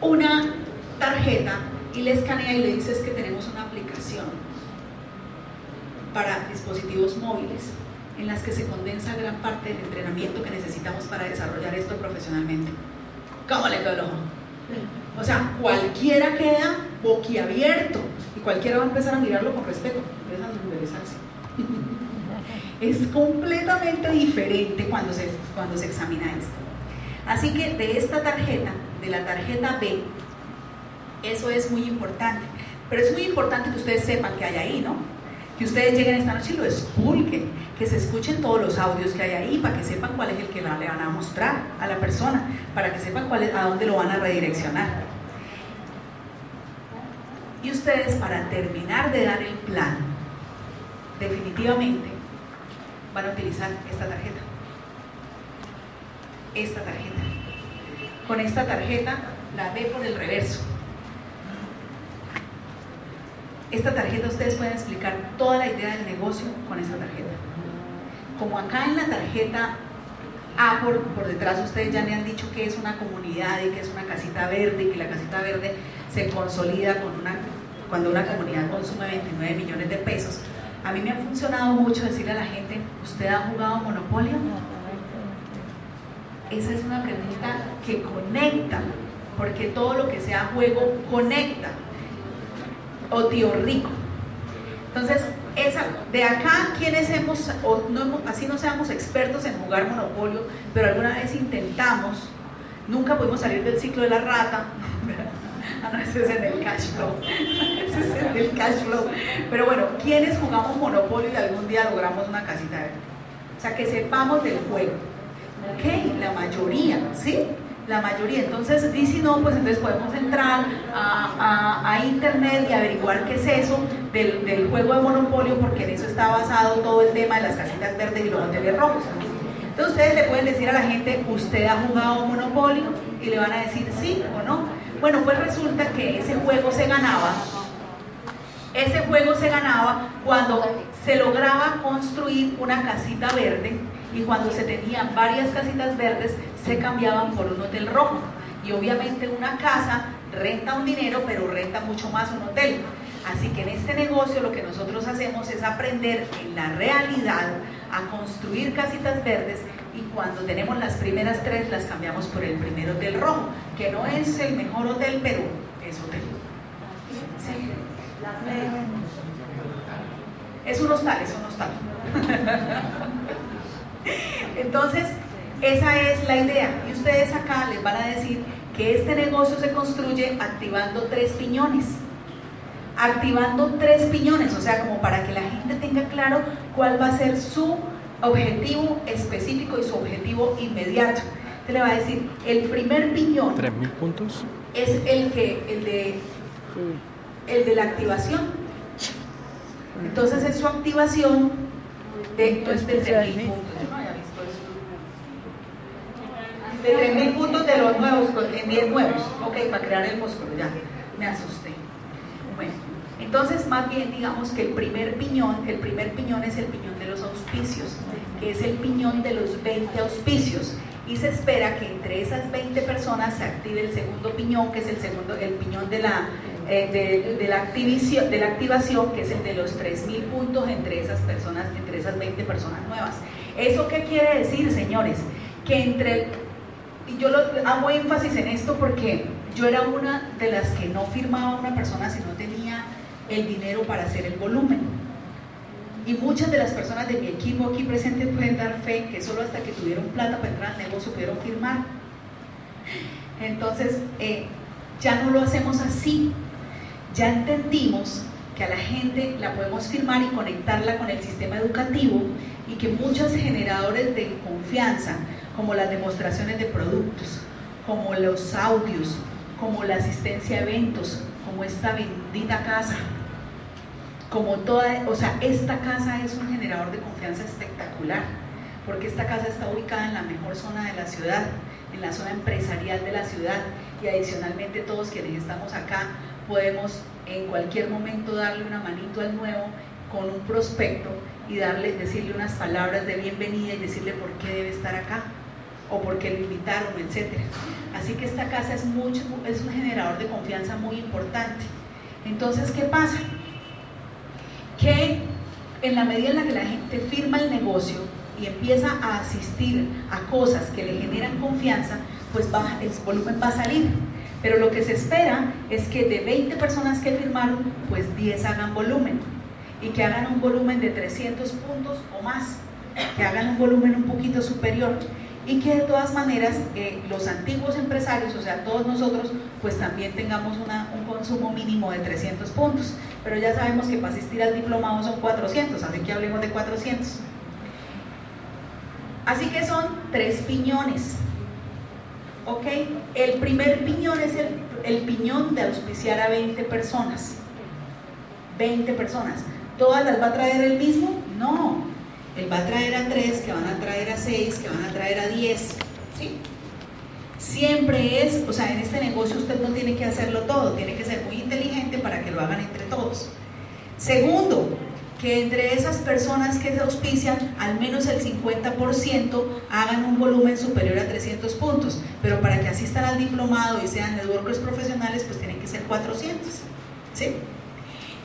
una tarjeta y le escanea y le dices que tenemos una aplicación para dispositivos móviles en las que se condensa gran parte del entrenamiento que necesitamos para desarrollar esto profesionalmente. ¿Cómo le quedó el ojo? O sea, cualquiera queda boquiabierto y cualquiera va a empezar a mirarlo con respeto. Es completamente diferente cuando se, cuando se examina esto. Así que de esta tarjeta, de la tarjeta B, eso es muy importante. Pero es muy importante que ustedes sepan que hay ahí, ¿no? Que ustedes lleguen esta noche y lo expulquen, que se escuchen todos los audios que hay ahí para que sepan cuál es el que le van a mostrar a la persona, para que sepan cuál es, a dónde lo van a redireccionar. Y ustedes para terminar de dar el plan, definitivamente van a utilizar esta tarjeta. Esta tarjeta. Con esta tarjeta la ve por el reverso esta tarjeta ustedes pueden explicar toda la idea del negocio con esta tarjeta. Como acá en la tarjeta A por, detrás ustedes ya me han dicho que es una comunidad y que es una casita verde y que la casita verde se consolida con una, cuando una comunidad consume 29 millones de pesos. A mí me ha funcionado mucho decirle a la gente, ¿usted ha jugado Monopolio? Esa es una pregunta que conecta, porque todo lo que sea juego conecta o tío rico. Entonces, esa, de acá, quienes hemos, o no, así no seamos expertos en jugar monopolio, pero alguna vez intentamos, nunca pudimos salir del ciclo de la rata. Ah, no, ese es en el cash flow. ese es en el cash flow. Pero bueno, quienes jugamos monopolio y algún día logramos una casita de O sea, que sepamos del juego. Ok, la mayoría, ¿sí? La mayoría. Entonces, y si no, pues entonces podemos entrar a, internet y averiguar qué es eso del, juego de monopolio, porque en eso está basado todo el tema de las casitas verdes y los hoteles rojos. Entonces ustedes le pueden decir a la gente, ¿usted ha jugado monopolio? Y le van a decir sí o no. Bueno, pues resulta que ese juego se ganaba, ese juego se ganaba cuando se lograba construir una casita verde y cuando se tenían varias casitas verdes se cambiaban por un hotel rojo. Y obviamente una casa renta un dinero, pero renta mucho más un hotel. Así que en este negocio lo que nosotros hacemos es aprender en la realidad a construir casitas verdes y cuando tenemos las primeras tres las cambiamos por el primer hotel rojo, que no es el mejor hotel, pero es hotel. Es un hostal, es un hostal. Entonces, esa es la idea. Y ustedes acá les van a decir que este negocio se construye activando tres piñones. Activando tres piñones, o sea, como para que la gente tenga claro cuál va a ser su objetivo específico y su objetivo inmediato. Usted le va a decir, el primer piñón. ¿3.000 puntos? Es el que, el de, el de la activación. Entonces, es su activación de, de 3.000 puntos de 3.000 puntos de los nuevos, en 10 nuevos, ok, para crear el músculo, ya, me asusté. Bueno, entonces más bien digamos que el primer piñón, el primer piñón es el piñón de los auspicios, que es el piñón de los 20 auspicios, y se espera que entre esas 20 personas se active el segundo piñón, que es el segundo, el piñón de la, eh, de, la, activación, de la activación, que es el de los 3.000 puntos entre esas personas, entre esas 20 personas nuevas. ¿Eso qué quiere decir, señores? Que entre y yo lo, hago énfasis en esto porque yo era una de las que no firmaba una persona si no tenía el dinero para hacer el volumen. Y muchas de las personas de mi equipo aquí presentes pueden dar fe que solo hasta que tuvieron plata para entrar al negocio pudieron firmar. Entonces, eh, ya no lo hacemos así. Ya entendimos que a la gente la podemos firmar y conectarla con el sistema educativo y que muchos generadores de confianza como las demostraciones de productos, como los audios, como la asistencia a eventos, como esta bendita casa, como toda, o sea, esta casa es un generador de confianza espectacular, porque esta casa está ubicada en la mejor zona de la ciudad, en la zona empresarial de la ciudad, y adicionalmente todos quienes estamos acá podemos en cualquier momento darle una manito al nuevo con un prospecto y darle, decirle unas palabras de bienvenida y decirle por qué debe estar acá o porque lo invitaron, etc. Así que esta casa es, mucho, es un generador de confianza muy importante. Entonces, ¿qué pasa? Que en la medida en la que la gente firma el negocio y empieza a asistir a cosas que le generan confianza, pues va, el volumen va a salir. Pero lo que se espera es que de 20 personas que firmaron, pues 10 hagan volumen y que hagan un volumen de 300 puntos o más, que hagan un volumen un poquito superior y que de todas maneras eh, los antiguos empresarios, o sea, todos nosotros, pues también tengamos un consumo mínimo de 300 puntos. Pero ya sabemos que para asistir al diplomado son 400, así que hablemos de 400. Así que son tres piñones. ¿Ok? El primer piñón es el, piñón de auspiciar a 20 personas. 20 personas. ¿Todas las va a traer el mismo? No. Él va a traer a 3, que van a traer a 6, que van a traer a 10. ¿Sí? Siempre es, o sea, en este negocio usted no tiene que hacerlo todo, tiene que ser muy inteligente para que lo hagan entre todos. Segundo, que entre esas personas que se auspician, al menos el 50% hagan un volumen superior a 300 puntos. Pero para que asistan al diplomado y sean networkers profesionales, pues tienen que ser 400. ¿Sí?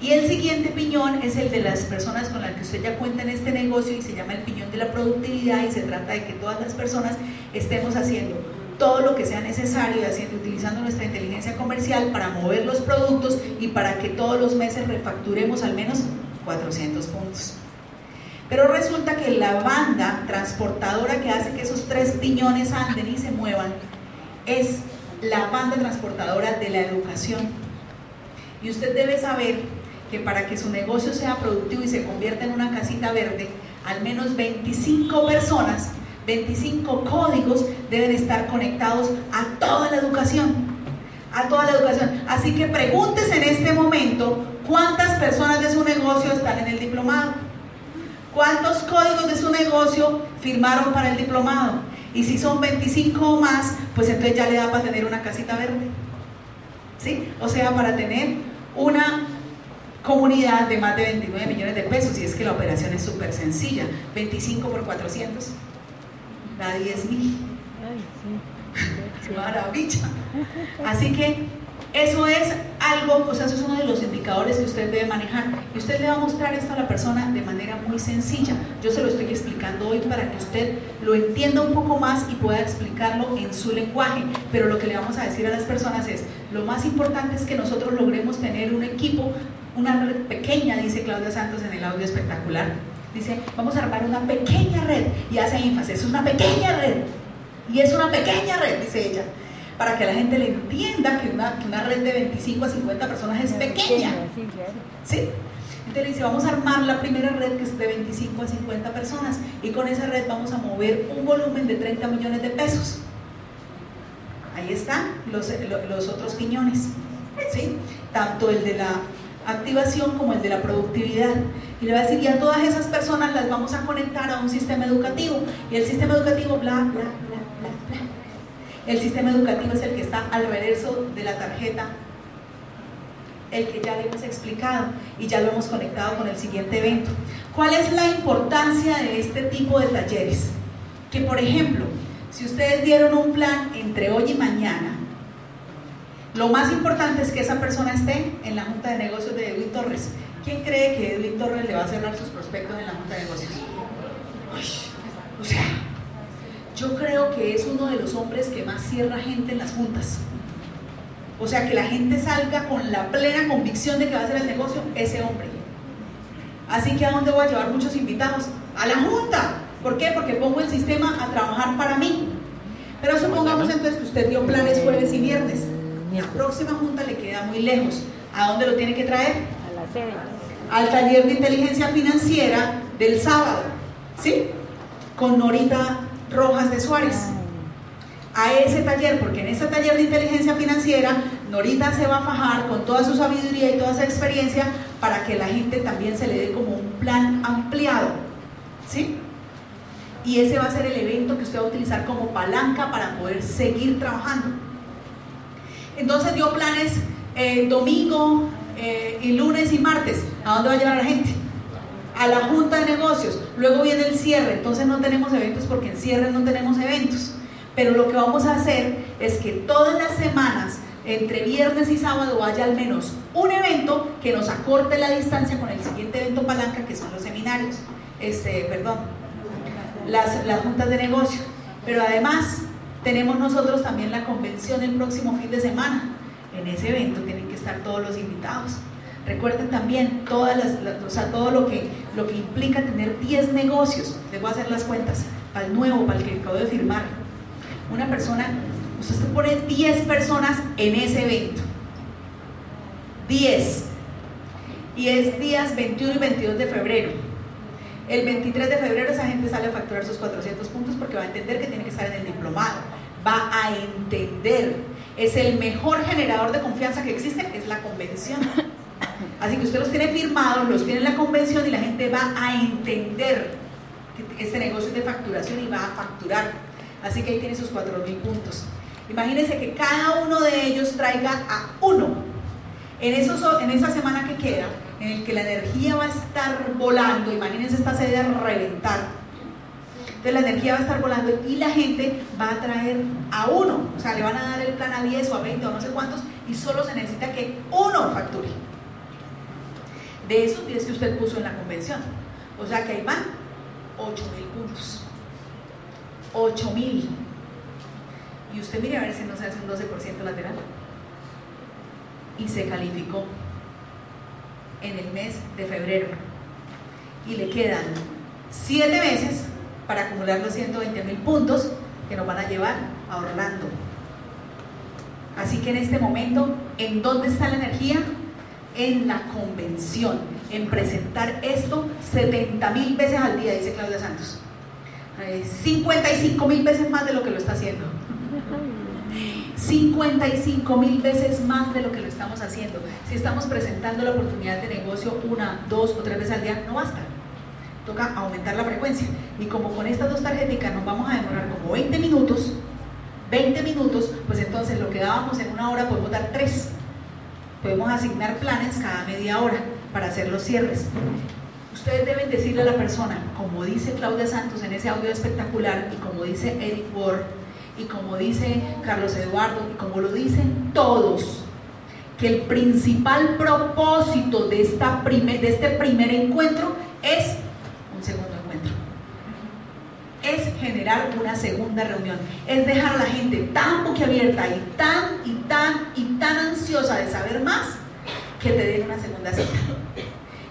Y el siguiente piñón es el de las personas con las que usted ya cuenta en este negocio y se llama el piñón de la productividad y se trata de que todas las personas estemos haciendo todo lo que sea necesario, haciendo, utilizando nuestra inteligencia comercial para mover los productos y para que todos los meses refacturemos al menos 400 puntos. Pero resulta que la banda transportadora que hace que esos tres piñones anden y se muevan es la banda transportadora de la educación. Y usted debe saber que para que su negocio sea productivo y se convierta en una casita verde, al menos 25 personas, 25 códigos deben estar conectados a toda la educación. A toda la educación. Así que pregúntese en este momento cuántas personas de su negocio están en el diplomado. ¿Cuántos códigos de su negocio firmaron para el diplomado? Y si son 25 o más, pues entonces ya le da para tener una casita verde. ¿Sí? O sea, para tener una comunidad de más de 29 millones de pesos, y es que la operación es súper sencilla, 25 por 400, da 10 mil. Maravilla. Así que eso es algo, o sea, eso es uno de los indicadores que usted debe manejar. Y usted le va a mostrar esto a la persona de manera muy sencilla. Yo se lo estoy explicando hoy para que usted lo entienda un poco más y pueda explicarlo en su lenguaje. Pero lo que le vamos a decir a las personas es, lo más importante es que nosotros logremos tener un equipo una red pequeña, dice Claudia Santos en el audio espectacular. Dice, vamos a armar una pequeña red y hace énfasis, es una pequeña red. Y es una pequeña red, dice ella, para que la gente le entienda que una, que una red de 25 a 50 personas es pequeña. ¿Sí? Entonces le dice, vamos a armar la primera red que es de 25 a 50 personas y con esa red vamos a mover un volumen de 30 millones de pesos. Ahí están los, los otros piñones. ¿sí? Tanto el de la activación como el de la productividad. Y le va a decir, y a todas esas personas las vamos a conectar a un sistema educativo. Y el sistema educativo, bla, bla, bla, bla, bla. El sistema educativo es el que está al reverso de la tarjeta, el que ya le hemos explicado y ya lo hemos conectado con el siguiente evento. ¿Cuál es la importancia de este tipo de talleres? Que, por ejemplo, si ustedes dieron un plan entre hoy y mañana, lo más importante es que esa persona esté en la Junta de Negocios de Edwin Torres. ¿Quién cree que Edwin Torres le va a cerrar sus prospectos en la Junta de Negocios? o sea, yo creo que es uno de los hombres que más cierra gente en las juntas. O sea, que la gente salga con la plena convicción de que va a hacer el negocio, ese hombre. Así que ¿a dónde voy a llevar muchos invitados? A la junta. ¿Por qué? Porque pongo el sistema a trabajar para mí. Pero supongamos entonces que usted dio planes jueves y viernes. La próxima junta le queda muy lejos. ¿A dónde lo tiene que traer? A la sede. Al taller de inteligencia financiera del sábado, ¿sí? Con Norita Rojas de Suárez. A ese taller, porque en ese taller de inteligencia financiera, Norita se va a fajar con toda su sabiduría y toda su experiencia para que la gente también se le dé como un plan ampliado, ¿sí? Y ese va a ser el evento que usted va a utilizar como palanca para poder seguir trabajando. Entonces dio planes eh, domingo eh, y lunes y martes. ¿A dónde va a llevar la gente? A la junta de negocios. Luego viene el cierre. Entonces no tenemos eventos porque en cierre no tenemos eventos. Pero lo que vamos a hacer es que todas las semanas, entre viernes y sábado, haya al menos un evento que nos acorte la distancia con el siguiente evento palanca, que son los seminarios, este, perdón, las, las juntas de negocio. Pero además, tenemos nosotros también la convención el próximo fin de semana. En ese evento tienen que estar todos los invitados. Recuerden también todas las, todo lo que, lo que implica tener 10 negocios. Les voy a hacer las cuentas para el nuevo, para el que acabo de firmar. Una persona, usted pone 10 personas en ese evento. 10. Y es días 21 y 22 de febrero. El 23 de febrero esa gente sale a facturar sus 400 puntos porque va a entender que tiene que estar en el diplomado. Va a entender. Es el mejor generador de confianza que existe, es la convención. Así que usted los tiene firmados, los tiene en la convención y la gente va a entender que este negocio es de facturación y va a facturar. Así que ahí tiene sus 4.000 puntos. Imagínense que cada uno de ellos traiga a uno. En, esos, en esa semana que queda, en el que la energía va a estar volando, imagínense esta sede a reventar. Entonces la energía va a estar volando y la gente va a traer a uno. O sea, le van a dar el plan a 10 o a 20 o no sé cuántos y solo se necesita que uno facture de esos 10 que usted puso en la convención. O sea que ahí van 8 mil puntos. 8 mil. Y usted mire a ver si no se hace un 12% lateral. Y se calificó en el mes de febrero. Y le quedan 7 meses para acumular los 120 mil puntos que nos van a llevar a Orlando. Así que en este momento, ¿en dónde está la energía? En la convención, en presentar esto 70 mil veces al día, dice Claudia Santos. 55 mil veces más de lo que lo está haciendo. 55 mil veces más de lo que lo estamos haciendo. Si estamos presentando la oportunidad de negocio una, dos o tres veces al día, no basta. Toca aumentar la frecuencia. Y como con estas dos tarjetas nos vamos a demorar como 20 minutos, 20 minutos, pues entonces lo que dábamos en una hora podemos dar tres Podemos asignar planes cada media hora para hacer los cierres. Ustedes deben decirle a la persona, como dice Claudia Santos en ese audio espectacular, y como dice Eric Ward, y como dice Carlos Eduardo, y como lo dicen todos, que el principal propósito de, esta de este primer encuentro es un segundo encuentro. Es generar una segunda reunión. Es dejar a la gente tan boquiabierta y tan y tan y tan ansiosa de saber más que te den una segunda cita.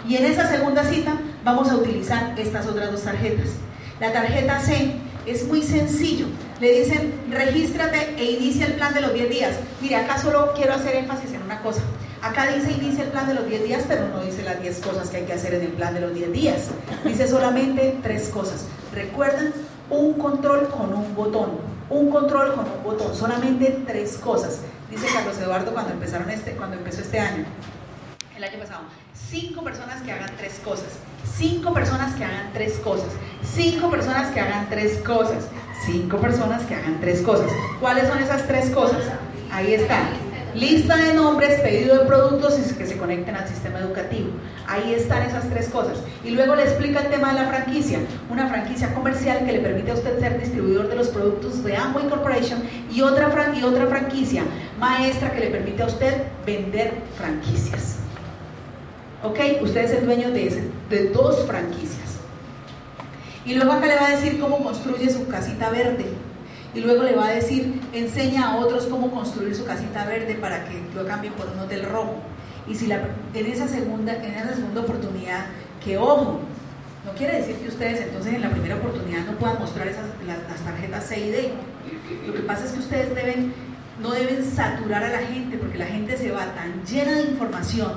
Y en esa segunda cita vamos a utilizar estas otras dos tarjetas. La tarjeta C es muy sencillo. Le dicen, regístrate e inicia el plan de los 10 días. Mire, acá solo quiero hacer énfasis en una cosa. Acá dice inicia el plan de los 10 días, pero no dice las 10 cosas que hay que hacer en el plan de los 10 días. Dice solamente tres cosas. Recuerden, un control con un botón. Un control con un botón. Solamente tres cosas dice Carlos Eduardo cuando empezaron este, cuando empezó este año, el año pasado, cinco personas que hagan tres cosas, cinco personas que hagan tres cosas, cinco personas que hagan tres cosas, cinco personas que hagan tres cosas. ¿Cuáles son esas tres cosas? Ahí están. Lista de nombres, pedido de productos y que se conecten al sistema educativo. Ahí están esas tres cosas. Y luego le explica el tema de la franquicia. Una franquicia comercial que le permite a usted ser distribuidor de los productos de Amway Corporation y otra, franquicia maestra que le permite a usted vender franquicias. ¿Ok? Usted es el dueño de, de dos franquicias. Y luego acá le va a decir cómo construye su casita verde y luego le va a decir, enseña a otros cómo construir su casita verde para que lo cambien por un hotel rojo. Y si la, en, esa segunda, en esa segunda oportunidad, que ojo, no quiere decir que ustedes entonces en la primera oportunidad no puedan mostrar esas, las, tarjetas C y D. Lo que pasa es que ustedes deben, no deben saturar a la gente porque la gente se va tan llena de información.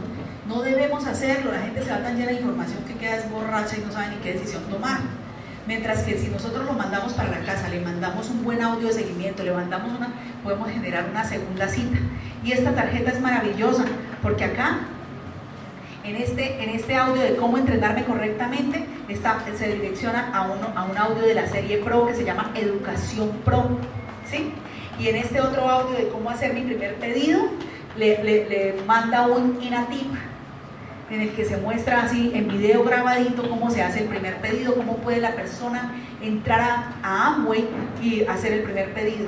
No debemos hacerlo, la gente se va tan llena de información que queda borracha y no sabe ni qué decisión tomar. Mientras que si nosotros lo mandamos para la casa, le mandamos un buen audio de seguimiento, le mandamos una, podemos generar una segunda cita. Y esta tarjeta es maravillosa porque acá, en este, en este audio de cómo entrenarme correctamente, está, se direcciona a, uno, a un audio de la serie Pro que se llama Educación Pro. ¿sí? Y en este otro audio de cómo hacer mi primer pedido, le, le, le manda un INATIP en el que se muestra así en video grabadito cómo se hace el primer pedido, cómo puede la persona entrar a, a Amway y hacer el primer pedido.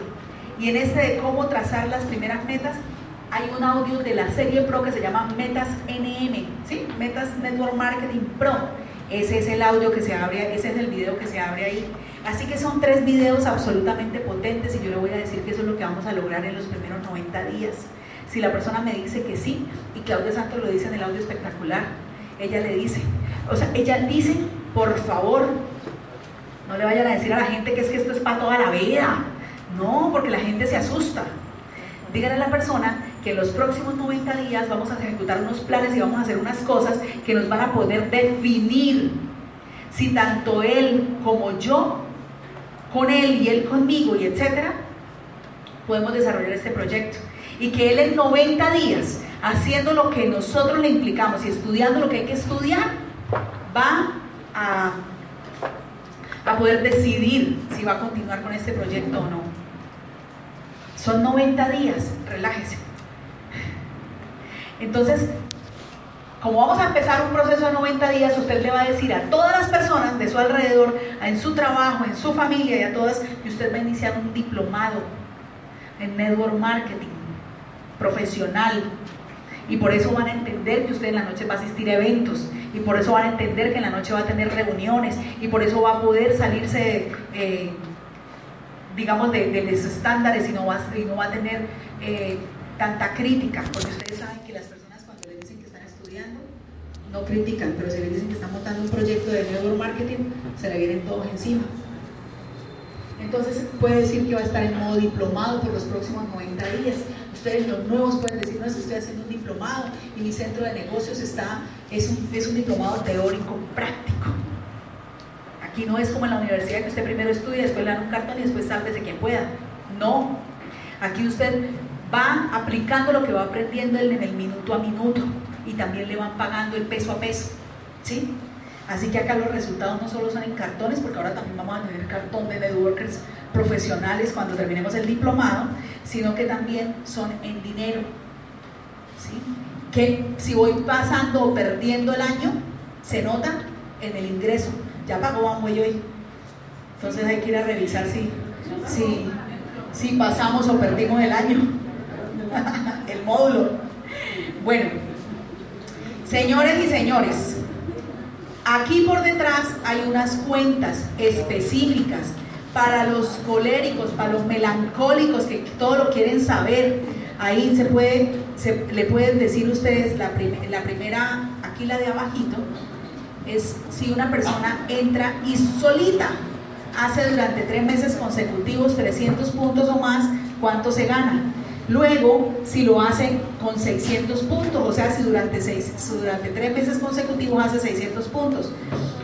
Y en este de cómo trazar las primeras metas, hay un audio de la serie Pro que se llama Metas NM, ¿sí? Metas Network Marketing Pro. Ese es el audio que se abre, ese es el video que se abre ahí. Así que son tres videos absolutamente potentes y yo le voy a decir que eso es lo que vamos a lograr en los primeros 90 días. Si la persona me dice que sí, y Claudia Santos lo dice en el audio espectacular, ella le dice, o sea, ella dice, por favor, no le vayan a decir a la gente que es que esto es para toda la vida. No, porque la gente se asusta. Díganle a la persona que en los próximos 90 días vamos a ejecutar unos planes y vamos a hacer unas cosas que nos van a poder definir si tanto él como yo, con él y él conmigo y etcétera, podemos desarrollar este proyecto. Y que él en 90 días, haciendo lo que nosotros le implicamos y estudiando lo que hay que estudiar, va a, poder decidir si va a continuar con este proyecto o no. Son 90 días, relájese. Entonces, como vamos a empezar un proceso de 90 días, usted le va a decir a todas las personas de su alrededor, en su trabajo, en su familia y a todas, que usted va a iniciar un diplomado en network marketing profesional. Y por eso van a entender que usted en la noche va a asistir a eventos. Y por eso van a entender que en la noche va a tener reuniones. Y por eso va a poder salirse, eh, digamos, de, los estándares y no va, y no va a tener eh, tanta crítica. Porque ustedes saben que las personas cuando le dicen que están estudiando, no critican. Pero si le dicen que están montando un proyecto de network marketing, se le vienen todos encima. Entonces puede decir que va a estar en modo diplomado por los próximos 90 días. Ustedes los nuevos pueden decir, no, estoy haciendo un diplomado y mi centro de negocios está, es un, es un diplomado teórico práctico. Aquí no es como en la universidad que usted primero estudia, después le dan un cartón y después sálvese quien pueda. No. Aquí usted va aplicando lo que va aprendiendo en el minuto a minuto y también le van pagando el peso a peso. ¿Sí? Así que acá los resultados no solo son en cartones, porque ahora también vamos a tener cartón de networkers profesionales cuando terminemos el diplomado, sino que también son en dinero. ¿sí? Que si voy pasando o perdiendo el año, se nota en el ingreso. Ya pagó Amway hoy. Entonces hay que ir a revisar si, si, si pasamos o perdimos el año, el módulo. Bueno, señores y señores, Aquí por detrás hay unas cuentas específicas para los coléricos, para los melancólicos que todo lo quieren saber. Ahí se puede, se, le pueden decir ustedes la, primera, aquí la de abajito, es si una persona entra y solita hace durante tres meses consecutivos 300 puntos o más, ¿cuánto se gana? Luego, si lo hace con 600 puntos, o sea, si durante tres meses consecutivos hace 600 puntos.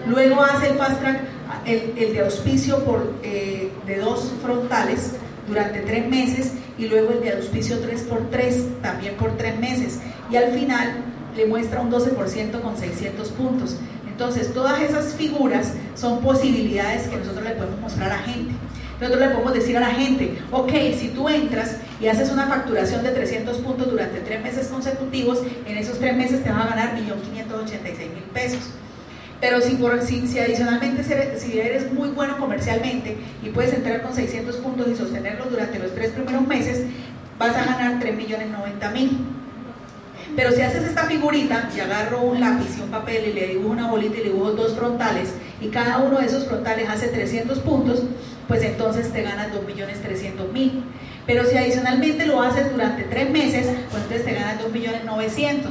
Luego hace el fast track, el, de auspicio por, eh, de dos frontales durante tres meses y luego el de auspicio 3 por 3 también por tres meses. Y al final le muestra un 12% con 600 puntos. Entonces, todas esas figuras son posibilidades que nosotros le podemos mostrar a gente. Nosotros le podemos decir a la gente, ok, si tú entras y haces una facturación de 300 puntos durante tres meses consecutivos, en esos tres meses te van a ganar 1.586.000 pesos. Pero si, por, si adicionalmente si eres muy bueno comercialmente y puedes entrar con 600 puntos y sostenerlos durante los tres primeros meses, vas a ganar 3.090.000. Pero si haces esta figurita y agarro un lápiz y un papel y le dibujo una bolita y le dibujo dos frontales y cada uno de esos frontales hace 300 puntos, pues entonces te ganas 2.300.000. Pero si adicionalmente lo haces durante tres meses, pues entonces te ganas 2.900.000.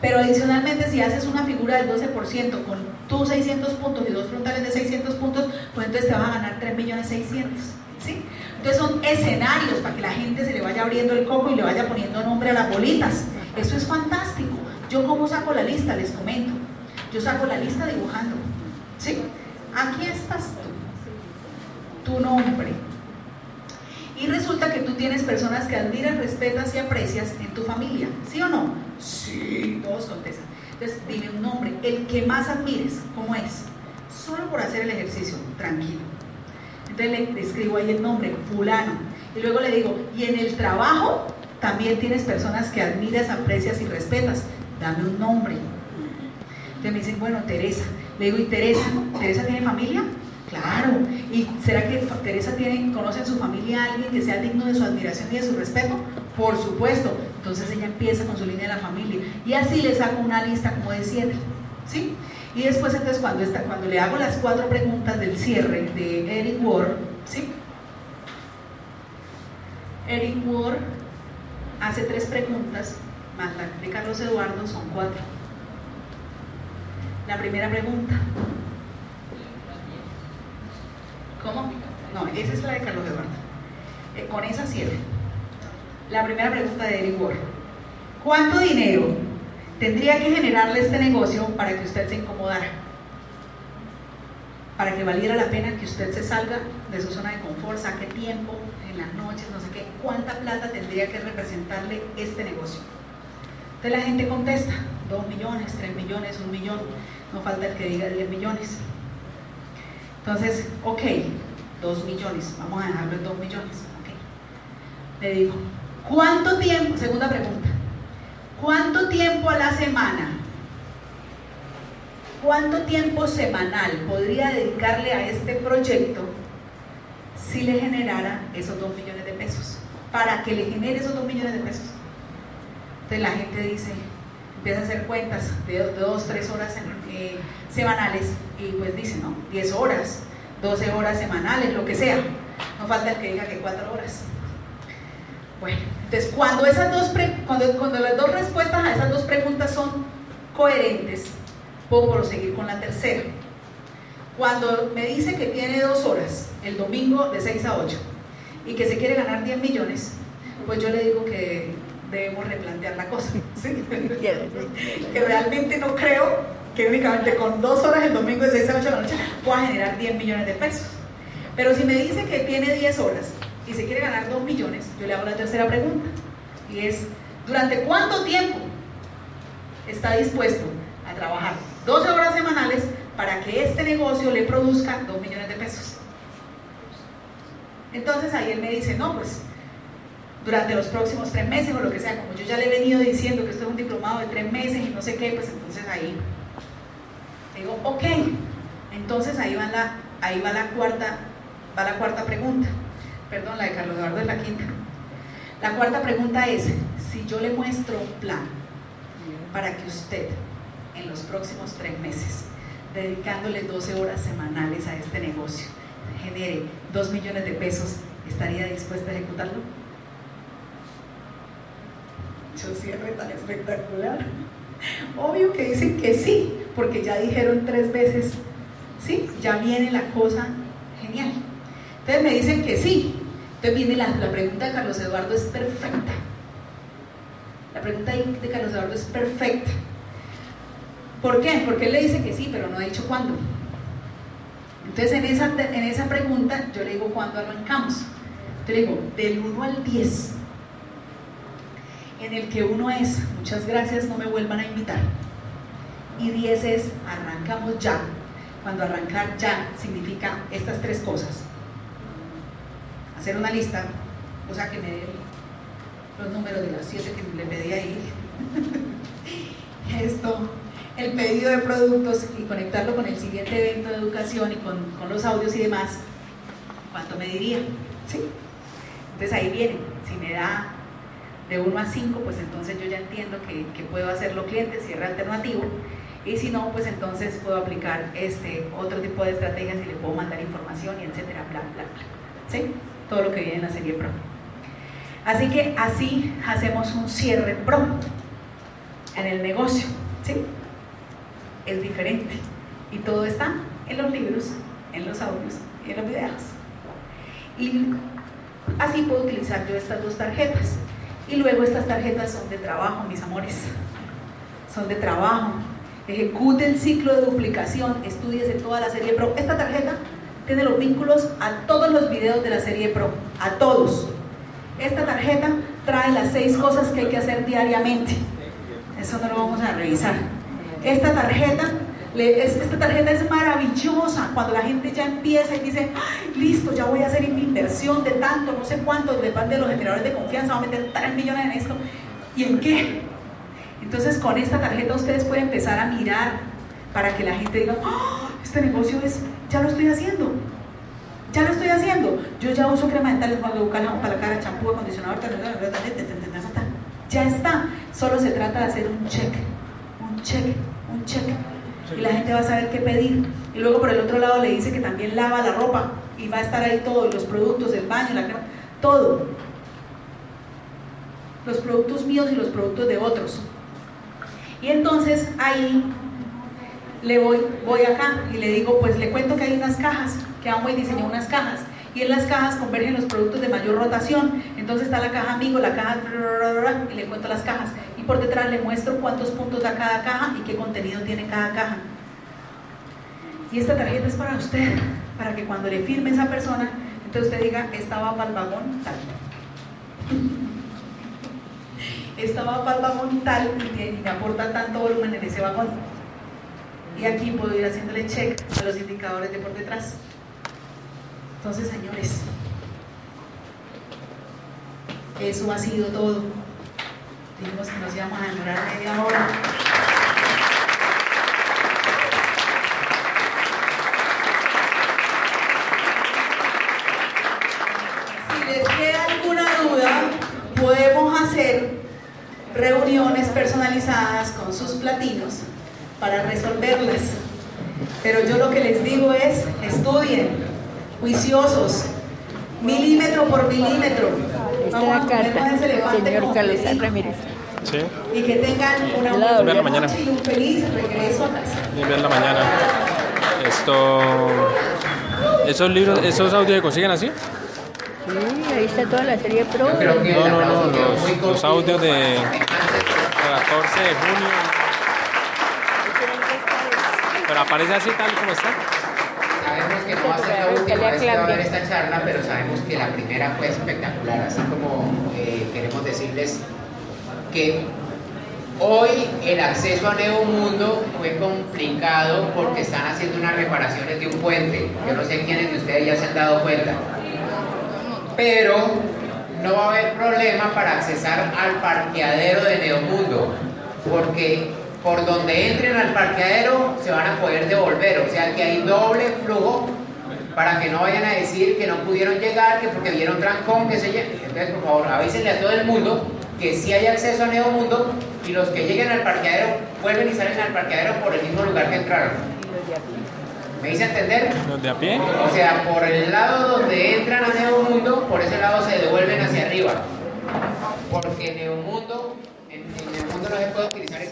Pero adicionalmente si haces una figura del 12% con tus 600 puntos y dos frontales de 600 puntos, pues entonces te vas a ganar 3.600.000. ¿sí? Entonces son escenarios para que la gente se le vaya abriendo el coco y le vaya poniendo nombre a las bolitas. Eso es fantástico. Yo cómo saco la lista, les comento. Yo saco la lista dibujando. ¿Sí? Aquí estás tú. Tu nombre. Y resulta que tú tienes personas que admiras, respetas y aprecias en tu familia. ¿Sí o no? Sí, todos contestan. Entonces, dime un nombre. El que más admires, ¿cómo es? Solo por hacer el ejercicio, tranquilo. Entonces le escribo ahí el nombre, fulano. Y luego le digo, ¿y en el trabajo? También tienes personas que admiras, aprecias y respetas. Dame un nombre. Entonces me dicen, bueno, Teresa. Le digo, ¿y Teresa? ¿Teresa tiene familia? Claro. ¿Y será que Teresa tiene, conoce en su familia a alguien que sea digno de su admiración y de su respeto? Por supuesto. Entonces ella empieza con su línea de la familia. Y así le saco una lista como de siete. ¿Sí? Y después entonces cuando, está, cuando le hago las cuatro preguntas del cierre de Eric Ward, ¿sí? Eric Ward hace tres preguntas, más la de Carlos Eduardo son cuatro. La primera pregunta. ¿Cómo? No, esa es la de Carlos Eduardo. Eh, con esa cierre. La primera pregunta de Eric Ward. ¿Cuánto dinero tendría que generarle este negocio para que usted se incomodara? Para que valiera la pena que usted se salga de su zona de confort, saque tiempo en las noches, no sé qué. ¿Cuánta plata tendría que representarle este negocio? Entonces la gente contesta, 2 millones, 3 millones, 1 millón, no falta el que diga 10 millones. Entonces, ok, 2 millones, vamos a dejarlo en 2 millones. Okay. Le digo, ¿cuánto tiempo? Segunda pregunta, ¿cuánto tiempo a la semana? ¿Cuánto tiempo semanal podría dedicarle a este proyecto si le generara esos 2 millones de pesos? Para que le genere esos 2 millones de pesos. Entonces la gente dice, empieza a hacer cuentas de 2, 3 horas eh, semanales y pues dice, ¿no? 10 horas, 12 horas semanales, lo que sea. No falta el que diga que 4 horas. Bueno, entonces cuando, esas dos cuando, cuando las dos respuestas a esas dos preguntas son coherentes, puedo proseguir con la tercera. Cuando me dice que tiene dos horas, el domingo de 6 a 8, y que se quiere ganar 10 millones, pues yo le digo que debemos replantear la cosa. que realmente no creo que únicamente con dos horas el domingo de 6 a 8 de la noche pueda generar 10 millones de pesos. Pero si me dice que tiene 10 horas y se quiere ganar 2 millones, yo le hago la tercera pregunta. Y es, ¿durante cuánto tiempo está dispuesto a trabajar 12 horas semanales para que este negocio le produzca 2 millones de pesos? Entonces ahí él me dice, no, pues durante los próximos tres meses o lo que sea, como yo ya le he venido diciendo que esto es un diplomado de tres meses y no sé qué, pues entonces ahí digo, ok, entonces ahí va la, ahí va la cuarta, va la cuarta pregunta, perdón, la de Carlos Eduardo es la quinta. La cuarta pregunta es, si yo le muestro un plan para que usted en los próximos tres meses, dedicándole 12 horas semanales a este negocio, genere 2 millones de pesos, ¿estaría dispuesta a ejecutarlo? Yo cierre tan espectacular. Obvio que dicen que sí, porque ya dijeron tres veces, sí, ya viene la cosa genial. Entonces me dicen que sí. Entonces viene la, pregunta de Carlos Eduardo es perfecta. La pregunta de Carlos Eduardo es perfecta. ¿Por qué? Porque él le dice que sí, pero no ha dicho cuándo. Entonces en esa, en esa pregunta yo le digo cuándo arrancamos. Te digo, del 1 al 10, en el que uno es, muchas gracias, no me vuelvan a invitar. Y 10 es, arrancamos ya. Cuando arrancar ya significa estas tres cosas. Hacer una lista, o sea que me dé los números de las 7 que le pedí ahí. Esto, el pedido de productos y conectarlo con el siguiente evento de educación y con, con los audios y demás, ¿cuánto me diría? ¿Sí? Entonces ahí viene, si me da de 1 a 5, pues entonces yo ya entiendo que, que, puedo hacerlo cliente, cierre alternativo, y si no, pues entonces puedo aplicar este otro tipo de estrategias y le puedo mandar información y etcétera, bla, bla, bla. ¿Sí? Todo lo que viene en la serie Pro. Así que así hacemos un cierre Pro en el negocio, ¿sí? Es diferente. Y todo está en los libros, en los audios y en los videos. Y así puedo utilizar yo estas dos tarjetas. Y luego estas tarjetas son de trabajo, mis amores. Son de trabajo. Ejecute el ciclo de duplicación, estudiese toda la serie Pro. Esta tarjeta tiene los vínculos a todos los videos de la serie Pro, a todos. Esta tarjeta trae las seis cosas que hay que hacer diariamente. Eso no lo vamos a revisar. Esta tarjeta esta tarjeta es maravillosa cuando la gente ya empieza y dice, listo, ya voy a hacer mi inversión de tanto, no sé cuánto, depende de los generadores de confianza, voy a meter 3 millones en esto. ¿Y en qué? Entonces con esta tarjeta ustedes pueden empezar a mirar para que la gente diga, ¡Ah! este negocio es, ya lo estoy haciendo. Ya lo estoy haciendo. Yo ya uso crema dental, para la cara, champú, acondicionador, ya está. Solo se trata de hacer un check, un check, un check. Y la gente va a saber qué pedir. Y luego por el otro lado le dice que también lava la ropa y va a estar ahí todo, los productos, el baño, la crema, todo. Los productos míos y los productos de otros. Y entonces ahí le voy, voy acá y le digo, pues le cuento que hay unas cajas, que y diseñó unas cajas. Y en las cajas convergen los productos de mayor rotación. Entonces está la caja amigo, la caja y le cuento las cajas. Y por detrás le muestro cuántos puntos da cada caja y qué contenido tiene cada caja. Y esta tarjeta es para usted, para que cuando le firme esa persona, entonces usted diga, esta va para el vagón tal. Esta vagón tal y me aporta tanto volumen en ese vagón. Y aquí puedo ir haciéndole check a los indicadores de por detrás. Entonces, señores, eso ha sido todo. Dijimos que nos íbamos a demorar media hora. Si les queda alguna duda, podemos hacer reuniones personalizadas con sus platinos para resolverlas. Pero yo lo que les digo es, estudien, juiciosos, milímetro por milímetro. Vamos a carta, señor Carlos Ramírez. Sí. Y que tengan una buena mañana. noche y un feliz regreso a casa. Bien, la mañana. Esto, esos libros, esos audios se consiguen así. Sí, ahí está toda la serie Pro. No, no, no, los, los audios de 14 de junio. Pero aparece así tal como está sabemos que no va a ser la última vez que va a haber esta charla, pero sabemos que la primera fue espectacular, así como eh, queremos decirles que hoy el acceso a Nuevo Mundo fue complicado porque están haciendo unas reparaciones de un puente. Yo no sé quiénes de ustedes ya se han dado cuenta. Pero no va a haber problema para accesar al parqueadero de Neomundo, porque por donde entren al parqueadero se van a poder devolver, o sea que hay doble flujo para que no vayan a decir que no pudieron llegar, que porque vieron trancón, que se Entonces, por favor, avísenle a todo el mundo que sí hay acceso a Nuevo Mundo y los que lleguen al parqueadero vuelven y salen al parqueadero por el mismo lugar que entraron. ¿Me hice entender? ¿Los de a pie? O sea, por el lado donde entran a Nuevo Mundo, por ese lado se devuelven hacia arriba. Porque Nuevo Mundo, en, en Nuevo Mundo no se puede utilizar